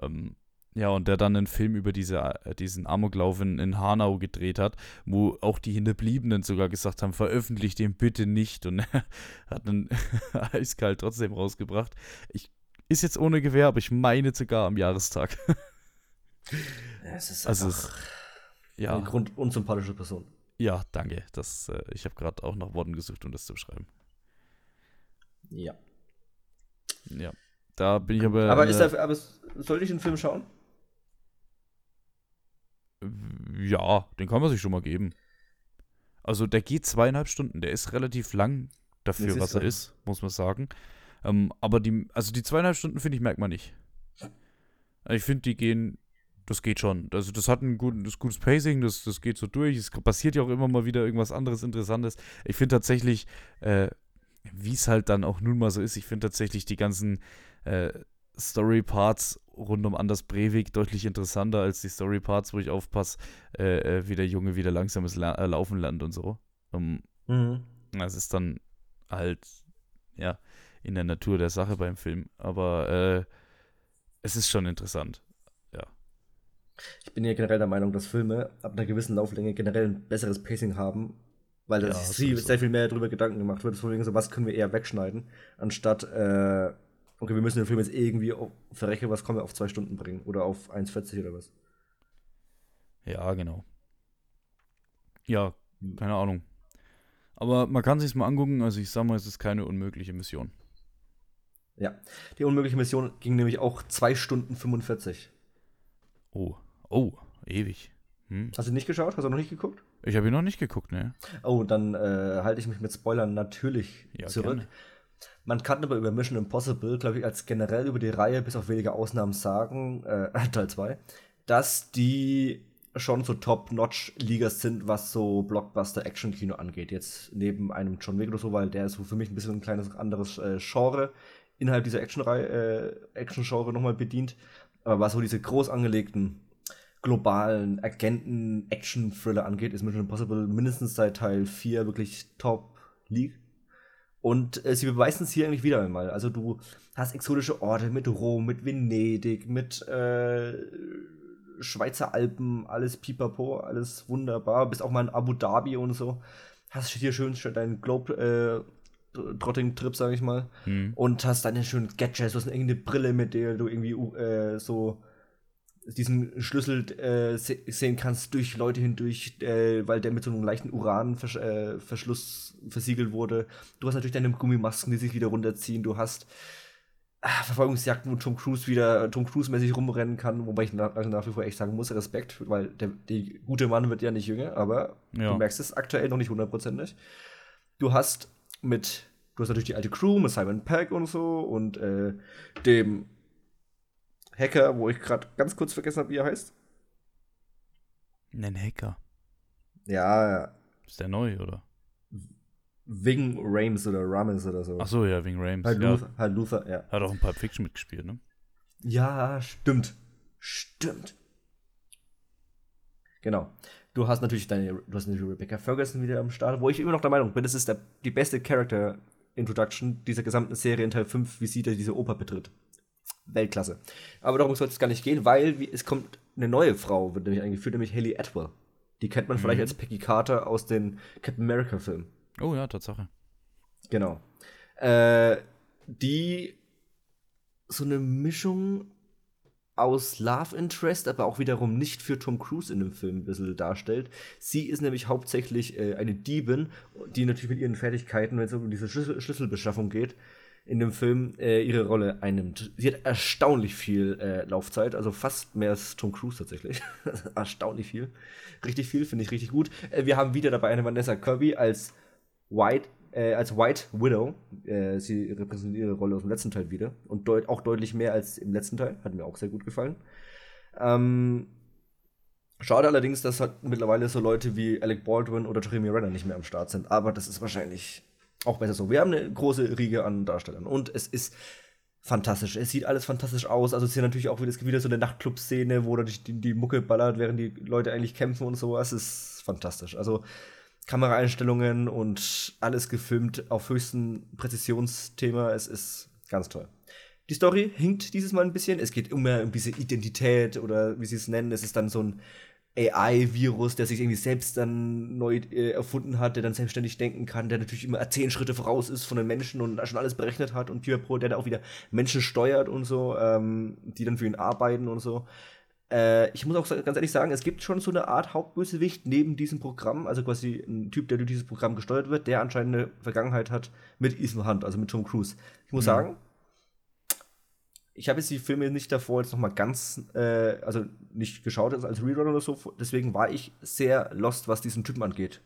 Ähm, ja, und der dann einen Film über diese, äh, diesen Amoklauf in, in Hanau gedreht hat, wo auch die Hinterbliebenen sogar gesagt haben, veröffentlicht den bitte nicht. Und (laughs) er hat einen (laughs) eiskalt trotzdem rausgebracht. Ich ist jetzt ohne Gewehr, aber ich meine sogar am Jahrestag. (laughs) es ist also einfach es, ja. eine grund unsympathische Person. Ja, danke. Das, äh, ich habe gerade auch nach Worten gesucht, um das zu beschreiben. Ja. Ja. Da bin ich aber. Aber, ist da, aber soll ich den Film schauen? Ja, den kann man sich schon mal geben. Also der geht zweieinhalb Stunden. Der ist relativ lang dafür, was er ist, muss man sagen. Ähm, aber die, also die zweieinhalb Stunden, finde ich, merkt man nicht. Ich finde, die gehen, das geht schon. Also das hat ein, gut, das gutes Pacing, das, das geht so durch. Es passiert ja auch immer mal wieder irgendwas anderes Interessantes. Ich finde tatsächlich, äh, wie es halt dann auch nun mal so ist, ich finde tatsächlich die ganzen äh, Story-Parts rund um Anders Breivik deutlich interessanter als die Story-Parts, wo ich aufpasse, äh, äh, wie der Junge wieder langsames La äh, Laufen lernt und so. Um, mhm. Das ist dann halt, ja, in der Natur der Sache beim Film. Aber äh, es ist schon interessant. Ja. Ich bin ja generell der Meinung, dass Filme ab einer gewissen Lauflänge generell ein besseres Pacing haben Weil da ja, sich sehr viel mehr darüber Gedanken gemacht wird, deswegen so, was können wir eher wegschneiden, anstatt, äh, okay, wir müssen den Film jetzt irgendwie auf, verrechnen, was kommen wir auf zwei Stunden bringen oder auf 1,40 oder was. Ja, genau. Ja, keine Ahnung. Aber man kann sich mal angucken, also ich sag mal, es ist keine unmögliche Mission. Ja, die unmögliche Mission ging nämlich auch 2 Stunden 45. Oh, oh, ewig. Hm. Hast du nicht geschaut? Hast du noch nicht geguckt? Ich habe ihn noch nicht geguckt, ne. Oh, dann äh, halte ich mich mit Spoilern natürlich ja, zurück. Gerne. Man kann aber über Mission Impossible, glaube ich, als generell über die Reihe, bis auf wenige Ausnahmen sagen, äh, (laughs) Teil 2, dass die schon so Top-Notch-Ligas sind, was so Blockbuster-Action-Kino angeht. Jetzt neben einem John Wick oder so, weil der ist so für mich ein bisschen ein kleines anderes äh, Genre innerhalb dieser äh, Action-Genre nochmal bedient. Aber was so diese groß angelegten globalen Agenten-Action-Thriller angeht, ist Mission Impossible mindestens seit Teil 4 wirklich Top-League. Und äh, sie beweisen es hier eigentlich wieder einmal. Also du hast exotische Orte mit Rom, mit Venedig, mit äh, Schweizer Alpen, alles pipapo, alles wunderbar. Bist auch mal in Abu Dhabi und so. Hast hier schön deinen Globe äh, Trotting-Trip, sag ich mal. Hm. Und hast deine schönen Gadgets, du hast irgendeine Brille, mit der du irgendwie äh, so diesen Schlüssel äh, sehen kannst durch Leute hindurch, äh, weil der mit so einem leichten Uranverschluss äh, versiegelt wurde. Du hast natürlich deine Gummimasken, die sich wieder runterziehen. Du hast ah, Verfolgungsjagden, wo Tom Cruise wieder Tom Cruise-mäßig rumrennen kann, wobei ich nach, nach, wie vor echt sagen muss, Respekt, weil der die gute Mann wird ja nicht jünger, aber ja. du merkst es aktuell noch nicht hundertprozentig. Du hast mit, du hast natürlich die alte Crew mit Simon Pegg und so und äh, dem Hacker, wo ich gerade ganz kurz vergessen habe, wie er heißt. Ein Hacker. Ja, ja. Ist der neu, oder? Wing Rames oder Rames oder so. Ach so, ja, Wing Rames. Halt, ja. Luther, halt Luther, ja. Hat auch ein paar Fiction mitgespielt, ne? Ja, stimmt. Stimmt. Genau. Du hast natürlich deine, du hast natürlich Rebecca Ferguson wieder am Start, wo ich immer noch der Meinung bin, das ist der, die beste Character Introduction dieser gesamten Serie in Teil 5, wie sie da diese Oper betritt. Weltklasse. Aber darum soll es gar nicht gehen, weil wie, es kommt eine neue Frau, wird nämlich eingeführt, nämlich Haley Atwell. Die kennt man mhm. vielleicht als Peggy Carter aus den Captain America-Filmen. Oh ja, Tatsache. Genau. Äh, die so eine Mischung aus Love Interest, aber auch wiederum nicht für Tom Cruise in dem Film ein bisschen darstellt. Sie ist nämlich hauptsächlich äh, eine Diebin, die natürlich mit ihren Fertigkeiten, wenn es um diese Schlüssel Schlüsselbeschaffung geht, in dem Film äh, ihre Rolle einnimmt. Sie hat erstaunlich viel äh, Laufzeit, also fast mehr als Tom Cruise tatsächlich. (laughs) erstaunlich viel. Richtig viel, finde ich richtig gut. Äh, wir haben wieder dabei eine Vanessa Kirby als White, äh, als White Widow. Äh, sie repräsentiert ihre Rolle aus dem letzten Teil wieder. Und deut auch deutlich mehr als im letzten Teil. Hat mir auch sehr gut gefallen. Ähm, Schade allerdings, dass halt mittlerweile so Leute wie Alec Baldwin oder Jeremy Renner nicht mehr am Start sind. Aber das ist wahrscheinlich auch besser so. Wir haben eine große Riege an Darstellern und es ist fantastisch. Es sieht alles fantastisch aus. Also es ist ja natürlich auch wieder, wieder so eine Nachtclub-Szene, wo dadurch die, die Mucke ballert, während die Leute eigentlich kämpfen und sowas. Es ist fantastisch. Also Kameraeinstellungen und alles gefilmt auf höchstem Präzisionsthema. Es ist ganz toll. Die Story hinkt dieses Mal ein bisschen. Es geht immer um diese Identität oder wie sie es nennen. Es ist dann so ein AI-Virus, der sich irgendwie selbst dann neu äh, erfunden hat, der dann selbstständig denken kann, der natürlich immer zehn Schritte voraus ist von den Menschen und schon alles berechnet hat und Pure Pro, der da auch wieder Menschen steuert und so, ähm, die dann für ihn arbeiten und so. Äh, ich muss auch ganz ehrlich sagen, es gibt schon so eine Art Hauptbösewicht neben diesem Programm, also quasi ein Typ, der durch dieses Programm gesteuert wird, der anscheinend eine Vergangenheit hat mit Ethan Hunt, also mit Tom Cruise. Ich muss mhm. sagen, ich habe jetzt die Filme nicht davor jetzt noch mal ganz, äh, also nicht geschaut als Rerun oder so, deswegen war ich sehr lost, was diesen Typen angeht.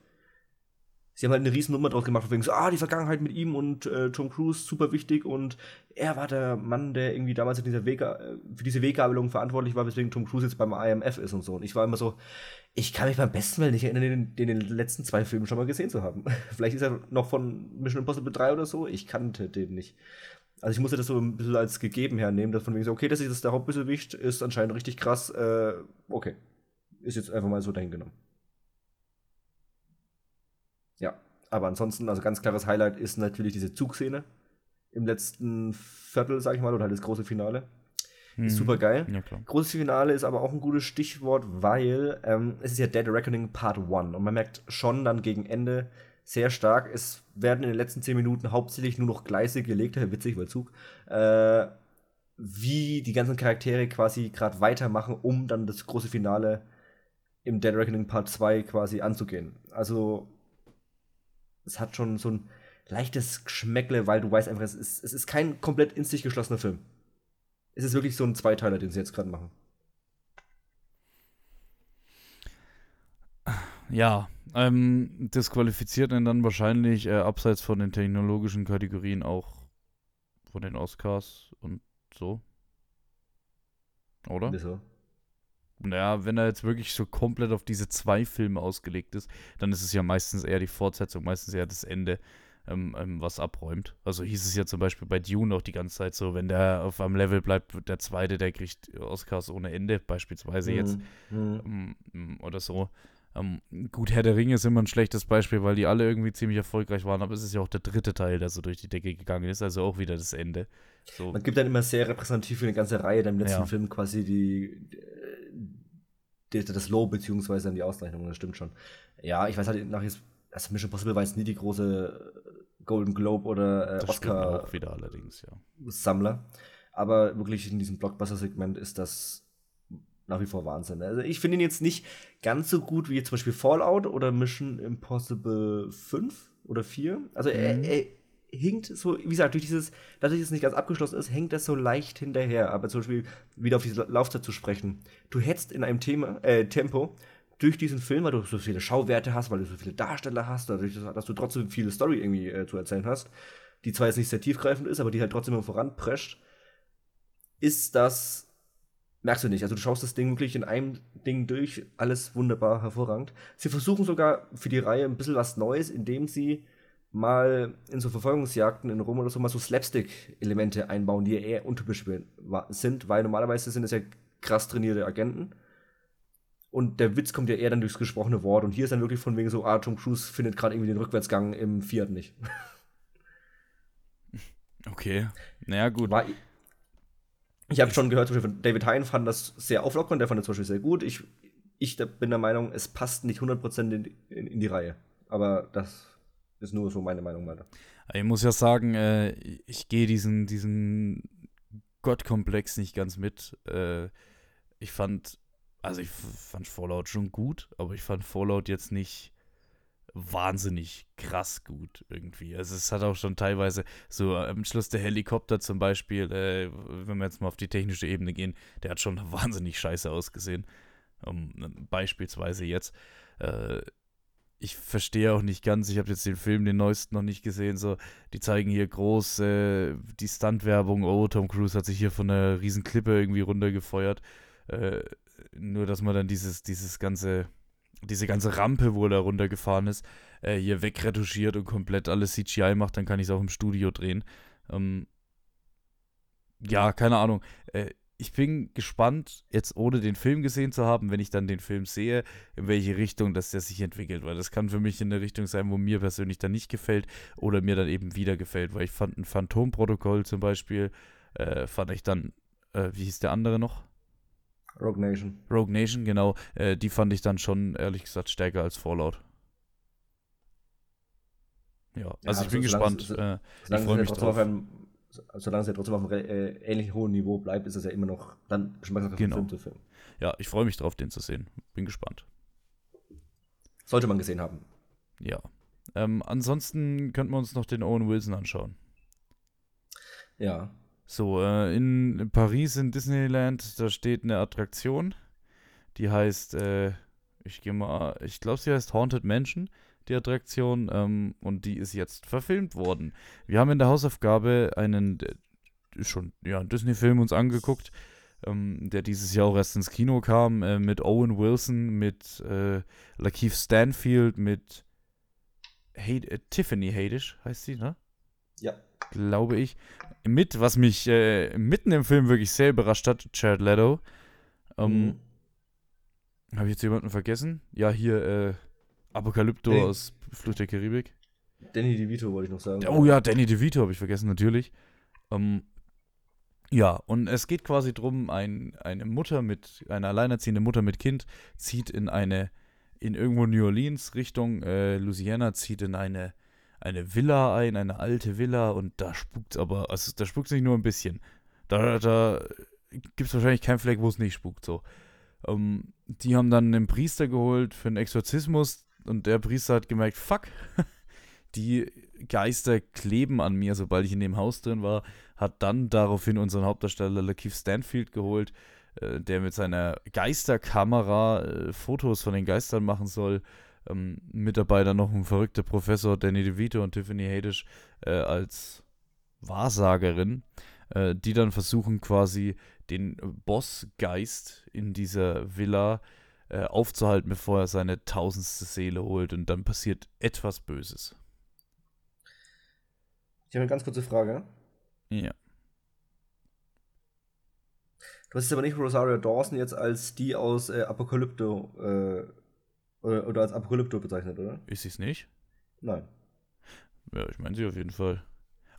Sie haben halt eine riesen Nummer draus gemacht, wegen so, ah, die Vergangenheit mit ihm und äh, Tom Cruise, super wichtig und er war der Mann, der irgendwie damals in dieser Wege, äh, für diese Weggabelung verantwortlich war, weswegen Tom Cruise jetzt beim IMF ist und so. Und ich war immer so, ich kann mich beim besten Willen nicht erinnern, den, den, den letzten zwei Filmen schon mal gesehen zu haben. (laughs) Vielleicht ist er noch von Mission Impossible 3 oder so, ich kannte den nicht. Also ich musste das so ein bisschen als gegeben hernehmen, dass von wegen so, okay, das ist der Hauptbösewicht, ist anscheinend richtig krass, äh, okay. Ist jetzt einfach mal so dahingenommen. Ja, aber ansonsten, also ganz klares Highlight ist natürlich diese Zugszene im letzten Viertel, sag ich mal, oder halt das große Finale. Ist mhm. super geil. Ja, Großes Finale ist aber auch ein gutes Stichwort, weil ähm, es ist ja Dead Reckoning Part 1 und man merkt schon dann gegen Ende, sehr stark. Es werden in den letzten zehn Minuten hauptsächlich nur noch Gleise gelegt, (laughs) witzig, weil Zug, äh, wie die ganzen Charaktere quasi gerade weitermachen, um dann das große Finale im Dead Reckoning Part 2 quasi anzugehen. Also, es hat schon so ein leichtes Geschmäckle, weil du weißt einfach, es ist, es ist kein komplett in sich geschlossener Film. Es ist wirklich so ein Zweiteiler, den sie jetzt gerade machen. Ja, ähm, disqualifiziert ihn dann wahrscheinlich äh, abseits von den technologischen Kategorien auch von den Oscars und so. Oder? Wieso? Naja, wenn er jetzt wirklich so komplett auf diese zwei Filme ausgelegt ist, dann ist es ja meistens eher die Fortsetzung, meistens eher das Ende, ähm, ähm, was abräumt. Also hieß es ja zum Beispiel bei Dune auch die ganze Zeit so, wenn der auf einem Level bleibt, der zweite, der kriegt Oscars ohne Ende, beispielsweise mhm. jetzt. Mhm. Ähm, oder so. Ähm, gut, Herr der Ringe ist immer ein schlechtes Beispiel, weil die alle irgendwie ziemlich erfolgreich waren, aber es ist ja auch der dritte Teil, der so durch die Decke gegangen ist, also auch wieder das Ende. So. Man gibt dann immer sehr repräsentativ für eine ganze Reihe, dann im letzten ja. Film quasi die, die, das Low beziehungsweise dann die Auszeichnung, das stimmt schon. Ja, ich weiß halt nach jetzt, also Mission Possible war jetzt nie die große Golden Globe oder äh, Oscar auch wieder allerdings, ja. Sammler, aber wirklich in diesem Blockbuster-Segment ist das nach wie vor Wahnsinn. Also ich finde ihn jetzt nicht ganz so gut wie zum Beispiel Fallout oder Mission Impossible 5 oder 4. Also mhm. er, er, hinkt so, wie gesagt, durch dieses, dadurch, dass es nicht ganz abgeschlossen ist, hängt das so leicht hinterher. Aber zum Beispiel wieder auf diese Laufzeit zu sprechen. Du hättest in einem Thema, äh, Tempo durch diesen Film, weil du so viele Schauwerte hast, weil du so viele Darsteller hast, dadurch, dass du trotzdem viele Story irgendwie äh, zu erzählen hast, die zwar jetzt nicht sehr tiefgreifend ist, aber die halt trotzdem voranprescht, ist das merkst du nicht. Also du schaust das Ding wirklich in einem Ding durch, alles wunderbar hervorragend. Sie versuchen sogar für die Reihe ein bisschen was Neues, indem sie mal in so Verfolgungsjagden in Rom oder so mal so Slapstick-Elemente einbauen, die eher untypisch sind, weil normalerweise sind es ja krass trainierte Agenten. Und der Witz kommt ja eher dann durchs gesprochene Wort. Und hier ist dann wirklich von wegen so, ah, Tom Cruise findet gerade irgendwie den Rückwärtsgang im Fiat nicht. (laughs) Okay. Naja, gut. War, ich habe schon gehört, zum Beispiel von David Hein fand das sehr auflockernd, der fand das zum Beispiel sehr gut. Ich, ich bin der Meinung, es passt nicht 100% in, in, in die Reihe. Aber das ist nur so meine Meinung mal. Ich muss ja sagen, äh, ich gehe diesen, diesen Gottkomplex nicht ganz mit. Äh, ich fand, also ich fand Fallout schon gut, aber ich fand Fallout jetzt nicht wahnsinnig krass gut irgendwie. Also es hat auch schon teilweise so am Schluss der Helikopter zum Beispiel, äh, wenn wir jetzt mal auf die technische Ebene gehen, der hat schon (laughs) wahnsinnig scheiße ausgesehen. Um, beispielsweise jetzt. Äh, ich verstehe auch nicht ganz, ich habe jetzt den Film, den neuesten noch nicht gesehen, so, die zeigen hier groß äh, die Stunt-Werbung, oh, Tom Cruise hat sich hier von einer riesen Klippe irgendwie runtergefeuert. Äh, nur, dass man dann dieses, dieses ganze diese ganze Rampe, wo er da runtergefahren ist, äh, hier wegretuschiert und komplett alles CGI macht, dann kann ich es auch im Studio drehen. Ähm, ja, keine Ahnung. Äh, ich bin gespannt, jetzt ohne den Film gesehen zu haben, wenn ich dann den Film sehe, in welche Richtung das der sich entwickelt. Weil das kann für mich in eine Richtung sein, wo mir persönlich dann nicht gefällt oder mir dann eben wieder gefällt. Weil ich fand ein Phantom-Protokoll zum Beispiel, äh, fand ich dann, äh, wie hieß der andere noch? Rogue Nation. Rogue Nation, genau. Äh, die fand ich dann schon, ehrlich gesagt, stärker als Fallout. Ja, also ja, ich bin gespannt. Es, äh, ich freue mich drauf. Einem, solange es ja trotzdem auf einem äh, ähnlich hohen Niveau bleibt, ist es ja immer noch dann Geschmackssache genau. Film zu Film. Ja, ich freue mich drauf, den zu sehen. Bin gespannt. Sollte man gesehen haben. Ja. Ähm, ansonsten könnten wir uns noch den Owen Wilson anschauen. Ja. So, äh, in Paris in Disneyland, da steht eine Attraktion, die heißt, äh, ich gehe mal, ich glaube, sie heißt Haunted Mansion, die Attraktion, ähm, und die ist jetzt verfilmt worden. Wir haben in der Hausaufgabe einen, äh, schon, ja, Disney-Film uns angeguckt, ähm, der dieses Jahr auch erst ins Kino kam, äh, mit Owen Wilson, mit äh, Lakeith Stanfield, mit Hay äh, Tiffany Haddish heißt sie, ne? Ja. Glaube ich mit, was mich äh, mitten im Film wirklich sehr überrascht hat, Jared Leto. Ähm, mhm. Habe ich jetzt jemanden vergessen? Ja, hier äh, Apokalypto hey. aus Flucht der Karibik. Danny DeVito wollte ich noch sagen. Oh ja, Danny DeVito habe ich vergessen, natürlich. Ähm, ja, und es geht quasi drum, ein, eine Mutter mit, eine alleinerziehende Mutter mit Kind zieht in eine in irgendwo New Orleans Richtung äh, Louisiana, zieht in eine, eine Villa ein, eine alte Villa und da spukt aber, also da spukt es nicht nur ein bisschen. Da, da gibt es wahrscheinlich keinen Fleck, wo es nicht spukt. So. Ähm, die haben dann einen Priester geholt für einen Exorzismus und der Priester hat gemerkt, fuck, (laughs) die Geister kleben an mir, sobald ich in dem Haus drin war, hat dann daraufhin unseren Hauptdarsteller Lakeith Stanfield geholt, äh, der mit seiner Geisterkamera äh, Fotos von den Geistern machen soll. Ähm, mit dabei dann noch ein verrückter Professor Danny DeVito und Tiffany Haddish äh, als Wahrsagerin, äh, die dann versuchen quasi den Bossgeist in dieser Villa äh, aufzuhalten, bevor er seine tausendste Seele holt und dann passiert etwas Böses. Ich habe eine ganz kurze Frage. Ja. Du hast jetzt aber nicht Rosario Dawson jetzt als die aus äh, Apokalypto äh, oder, oder, als Apokalypto bezeichnet, oder? Ist sie es nicht? Nein. Ja, ich meine sie auf jeden Fall.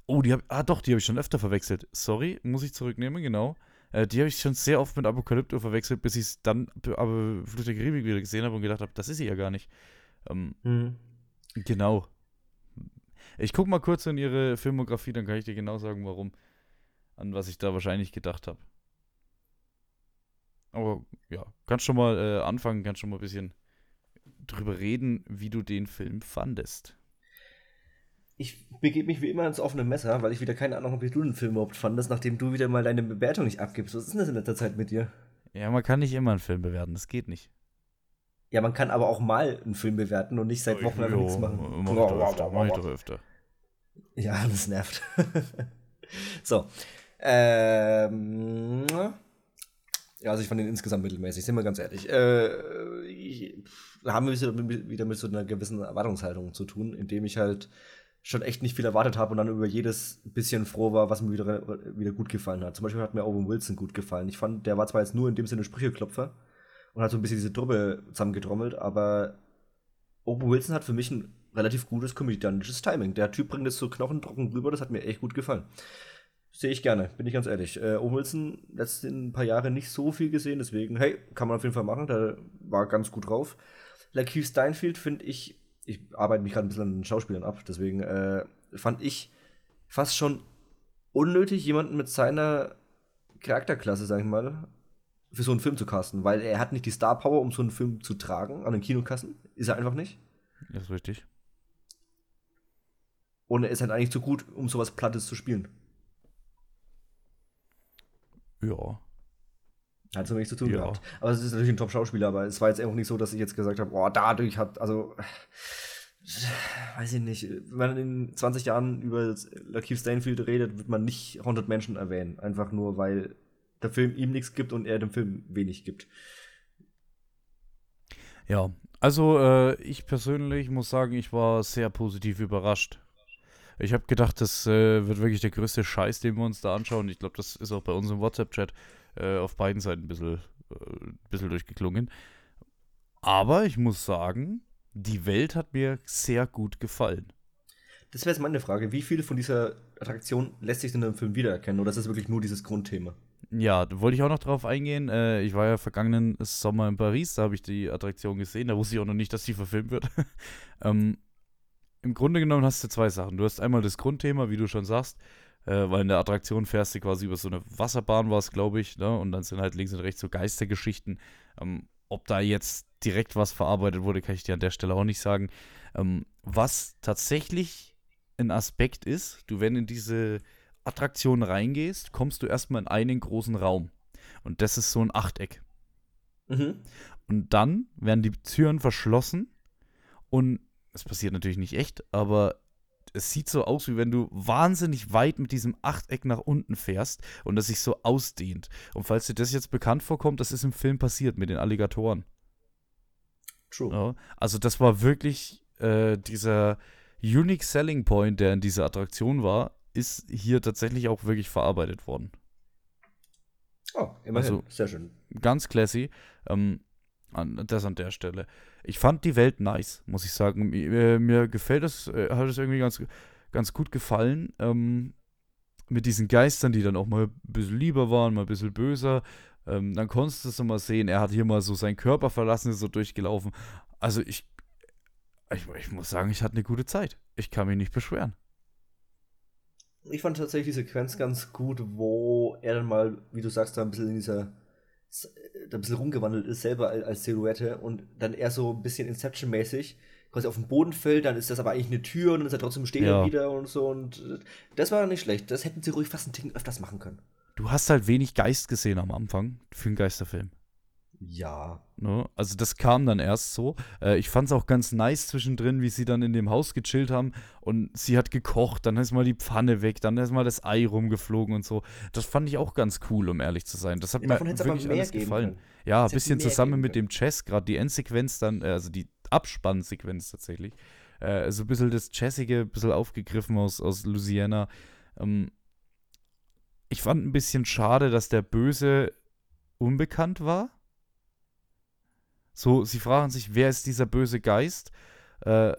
Oh, die habe ah doch, die habe ich schon öfter verwechselt. Sorry, muss ich zurücknehmen, genau. Äh, die habe ich schon sehr oft mit Apokalypto verwechselt, bis ich es dann aber Flucht der Karibik wieder gesehen habe und gedacht habe, das ist sie ja gar nicht. Ähm, mhm. Genau. Ich gucke mal kurz in ihre Filmografie, dann kann ich dir genau sagen, warum. An was ich da wahrscheinlich gedacht habe. Aber ja, kannst schon mal äh, anfangen, kannst schon mal ein bisschen drüber reden, wie du den Film fandest. Ich begebe mich wie immer ins offene Messer, weil ich wieder keine Ahnung habe, wie du den Film überhaupt fandest, nachdem du wieder mal deine Bewertung nicht abgibst. Was ist denn das in letzter Zeit mit dir? Ja, man kann nicht immer einen Film bewerten, das geht nicht. Ja, man kann aber auch mal einen Film bewerten und nicht seit Wochen einfach nichts machen. Mach ich doch öfter, mach ich doch öfter. Ja, (laughs) das nervt. (laughs) so. Ähm, ja, also ich fand den insgesamt mittelmäßig, sind wir ganz ehrlich. Äh, haben wir wieder mit so einer gewissen Erwartungshaltung zu tun, indem ich halt schon echt nicht viel erwartet habe und dann über jedes bisschen froh war, was mir wieder, wieder gut gefallen hat. Zum Beispiel hat mir Owen Wilson gut gefallen. Ich fand, der war zwar jetzt nur in dem Sinne Sprücheklopfer und hat so ein bisschen diese Truppe zusammengetrommelt, aber Owen Wilson hat für mich ein relativ gutes komödiantisches Timing. Der Typ bringt das so knochentrocken rüber, das hat mir echt gut gefallen. Sehe ich gerne, bin ich ganz ehrlich. Äh, Wilson, letzten paar Jahre nicht so viel gesehen, deswegen, hey, kann man auf jeden Fall machen, der war ganz gut drauf. Lakeith Steinfield finde ich, ich arbeite mich gerade ein bisschen an den Schauspielern ab, deswegen äh, fand ich fast schon unnötig, jemanden mit seiner Charakterklasse, sag ich mal, für so einen Film zu casten, weil er hat nicht die Star Power, um so einen Film zu tragen an den Kinokassen. Ist er einfach nicht. Das ist richtig. Und er ist halt eigentlich zu gut, um sowas Plattes zu spielen. Ja. Hat so wenig zu tun ja. gehabt. Aber es ist natürlich ein Top-Schauspieler, aber es war jetzt auch nicht so, dass ich jetzt gesagt habe, oh, dadurch hat, also, weiß ich nicht, wenn man in 20 Jahren über Lakeith Stanfield redet, wird man nicht 100 Menschen erwähnen. Einfach nur, weil der Film ihm nichts gibt und er dem Film wenig gibt. Ja, also äh, ich persönlich muss sagen, ich war sehr positiv überrascht. Ich habe gedacht, das äh, wird wirklich der größte Scheiß, den wir uns da anschauen. Ich glaube, das ist auch bei uns im WhatsApp-Chat äh, auf beiden Seiten ein bisschen, äh, bisschen durchgeklungen. Aber ich muss sagen, die Welt hat mir sehr gut gefallen. Das wäre jetzt meine Frage. Wie viel von dieser Attraktion lässt sich denn im Film wiedererkennen? Oder ist das wirklich nur dieses Grundthema? Ja, da wollte ich auch noch drauf eingehen. Äh, ich war ja vergangenen Sommer in Paris, da habe ich die Attraktion gesehen. Da wusste ich auch noch nicht, dass sie verfilmt wird. (laughs) ähm, Im Grunde genommen hast du zwei Sachen. Du hast einmal das Grundthema, wie du schon sagst, äh, weil in der Attraktion fährst du quasi über so eine Wasserbahn, war es, glaube ich, ne? und dann sind halt links und rechts so Geistergeschichten. Ähm, ob da jetzt direkt was verarbeitet wurde, kann ich dir an der Stelle auch nicht sagen. Ähm, was tatsächlich ein Aspekt ist, du, wenn in diese Attraktion reingehst, kommst du erstmal in einen großen Raum. Und das ist so ein Achteck. Mhm. Und dann werden die Türen verschlossen und es passiert natürlich nicht echt, aber es sieht so aus, wie wenn du wahnsinnig weit mit diesem Achteck nach unten fährst und das sich so ausdehnt. Und falls dir das jetzt bekannt vorkommt, das ist im Film passiert mit den Alligatoren. True. Ja, also das war wirklich äh, dieser Unique Selling Point, der in dieser Attraktion war, ist hier tatsächlich auch wirklich verarbeitet worden. Oh, immerhin. Also, Sehr schön. Ganz classy. Ähm, an, das an der Stelle. Ich fand die Welt nice, muss ich sagen. Mir, äh, mir gefällt es, äh, hat es irgendwie ganz, ganz gut gefallen. Ähm, mit diesen Geistern, die dann auch mal ein bisschen lieber waren, mal ein bisschen böser. Ähm, dann konntest du es mal sehen, er hat hier mal so seinen Körper verlassen, ist so durchgelaufen. also ich, ich, ich muss sagen, ich hatte eine gute Zeit. Ich kann mich nicht beschweren. Ich fand tatsächlich die Sequenz ganz gut, wo er dann mal, wie du sagst, da ein bisschen in dieser ein bisschen rumgewandelt ist, selber als Silhouette und dann eher so ein bisschen Inception-mäßig quasi auf den Boden fällt, dann ist das aber eigentlich eine Tür und dann ist er trotzdem stehen ja. wieder und so und das war nicht schlecht. Das hätten sie ruhig fast ein Ding öfters machen können. Du hast halt wenig Geist gesehen am Anfang für einen Geisterfilm. Ja. Ne? Also das kam dann erst so. Äh, ich fand es auch ganz nice zwischendrin, wie sie dann in dem Haus gechillt haben und sie hat gekocht, dann ist mal die Pfanne weg, dann ist mal das Ei rumgeflogen und so. Das fand ich auch ganz cool, um ehrlich zu sein. Das hat ja, mir wirklich alles gefallen. Können. Ja, ein bisschen zusammen mit dem Chess, gerade die Endsequenz dann, äh, also die Abspannsequenz tatsächlich. Äh, so ein bisschen das Jazzige, ein bisschen aufgegriffen aus, aus Louisiana. Ähm, ich fand ein bisschen schade, dass der Böse unbekannt war so, sie fragen sich, wer ist dieser böse Geist? Äh,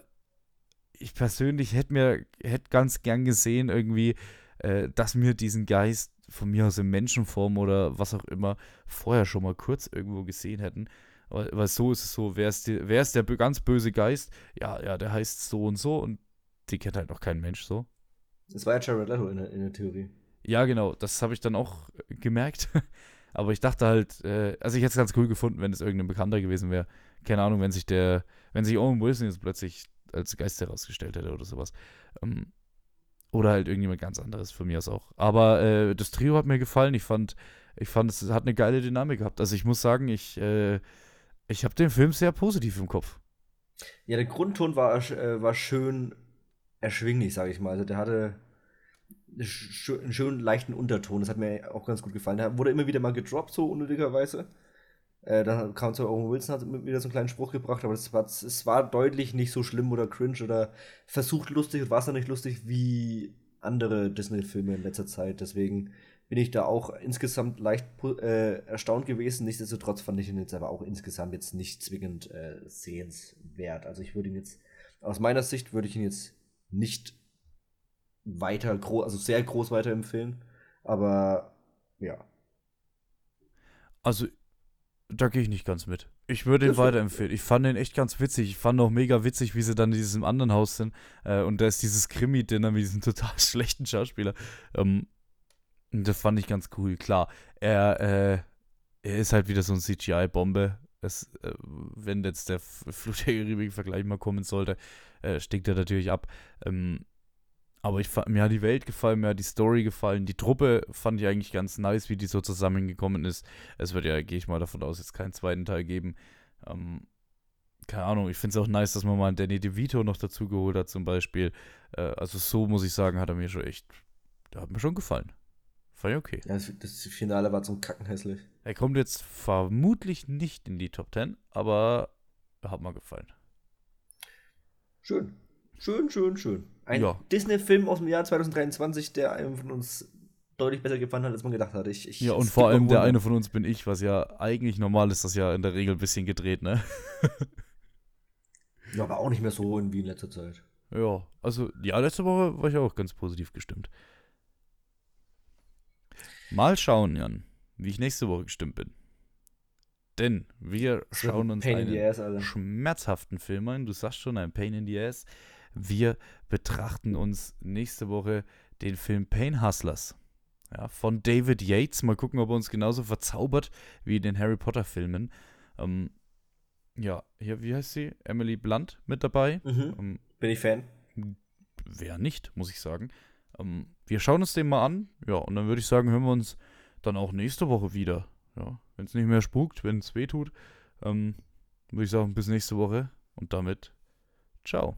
ich persönlich hätte mir hätte ganz gern gesehen, irgendwie, äh, dass wir diesen Geist von mir aus in Menschenform oder was auch immer vorher schon mal kurz irgendwo gesehen hätten. Weil, weil so ist es so, wer ist, die, wer ist der ganz böse Geist? Ja, ja, der heißt so und so und die kennt halt noch kein Mensch so. Das war ja Jared Leto in der, in der Theorie. Ja, genau, das habe ich dann auch gemerkt. (laughs) Aber ich dachte halt, äh, also ich hätte es ganz cool gefunden, wenn es irgendein Bekannter gewesen wäre. Keine Ahnung, wenn sich der, wenn sich Owen Wilson jetzt plötzlich als Geist herausgestellt hätte oder sowas. Ähm, oder halt irgendjemand ganz anderes, von mir aus auch. Aber äh, das Trio hat mir gefallen. Ich fand, ich fand, es hat eine geile Dynamik gehabt. Also ich muss sagen, ich, äh, ich habe den Film sehr positiv im Kopf. Ja, der Grundton war, äh, war schön erschwinglich, sage ich mal. Also der hatte einen schönen leichten Unterton. Das hat mir auch ganz gut gefallen. Da wurde immer wieder mal gedroppt, so unnötigerweise. Äh, dann kam zwar Owen Wilson, hat wieder so einen kleinen Spruch gebracht, aber es war, es war deutlich nicht so schlimm oder cringe oder versucht lustig und war es dann nicht lustig wie andere Disney-Filme in letzter Zeit. Deswegen bin ich da auch insgesamt leicht äh, erstaunt gewesen. Nichtsdestotrotz fand ich ihn jetzt aber auch insgesamt jetzt nicht zwingend äh, sehenswert. Also ich würde ihn jetzt, aus meiner Sicht würde ich ihn jetzt nicht weiter, groß, also sehr groß weiterempfehlen. Aber ja. Also, da gehe ich nicht ganz mit. Ich würde ihn weiterempfehlen. Ich fand ihn echt ganz witzig. Ich fand auch mega witzig, wie sie dann in diesem anderen Haus sind. Äh, und da ist dieses Krimi-Dinner mit diesem (laughs) total schlechten Schauspieler. Ähm, das fand ich ganz cool. Klar, er, äh, er ist halt wieder so ein CGI-Bombe. äh, wenn jetzt der Flut der Karibik-Vergleich mal kommen sollte, äh, stinkt er natürlich ab. Ähm, aber ich, mir hat die Welt gefallen, mir hat die Story gefallen. Die Truppe fand ich eigentlich ganz nice, wie die so zusammengekommen ist. Es wird ja, gehe ich mal davon aus, jetzt keinen zweiten Teil geben. Ähm, keine Ahnung, ich finde es auch nice, dass man mal einen Danny DeVito noch dazu geholt hat, zum Beispiel. Äh, also, so muss ich sagen, hat er mir schon echt. Der hat mir schon gefallen. Fand ich okay. Ja, das, das Finale war zum Kacken hässlich. Er kommt jetzt vermutlich nicht in die Top 10, aber hat mir gefallen. Schön. Schön, schön, schön. Ein ja. Disney-Film aus dem Jahr 2023, der einem von uns deutlich besser gefallen hat, als man gedacht hat. Ich, ich, ja, und vor allem der eine von uns bin ich, was ja eigentlich normal ist, das ja in der Regel ein bisschen gedreht, ne? ja, aber auch nicht mehr so wie in letzter Zeit. Ja, also, ja, letzte Woche war ich auch ganz positiv gestimmt. Mal schauen, Jan, wie ich nächste Woche gestimmt bin. Denn wir schauen uns einen ass, schmerzhaften Film an. Du sagst schon, ein Pain in the Ass. Wir betrachten uns nächste Woche den Film Pain Hustlers ja, von David Yates. Mal gucken, ob er uns genauso verzaubert wie in den Harry Potter-Filmen. Ähm, ja, hier, wie heißt sie? Emily Blunt mit dabei. Mhm. Ähm, Bin ich Fan. Wer nicht, muss ich sagen. Ähm, wir schauen uns den mal an. Ja, und dann würde ich sagen, hören wir uns dann auch nächste Woche wieder. Ja, wenn es nicht mehr spukt, wenn es weh tut, ähm, würde ich sagen, bis nächste Woche. Und damit, ciao.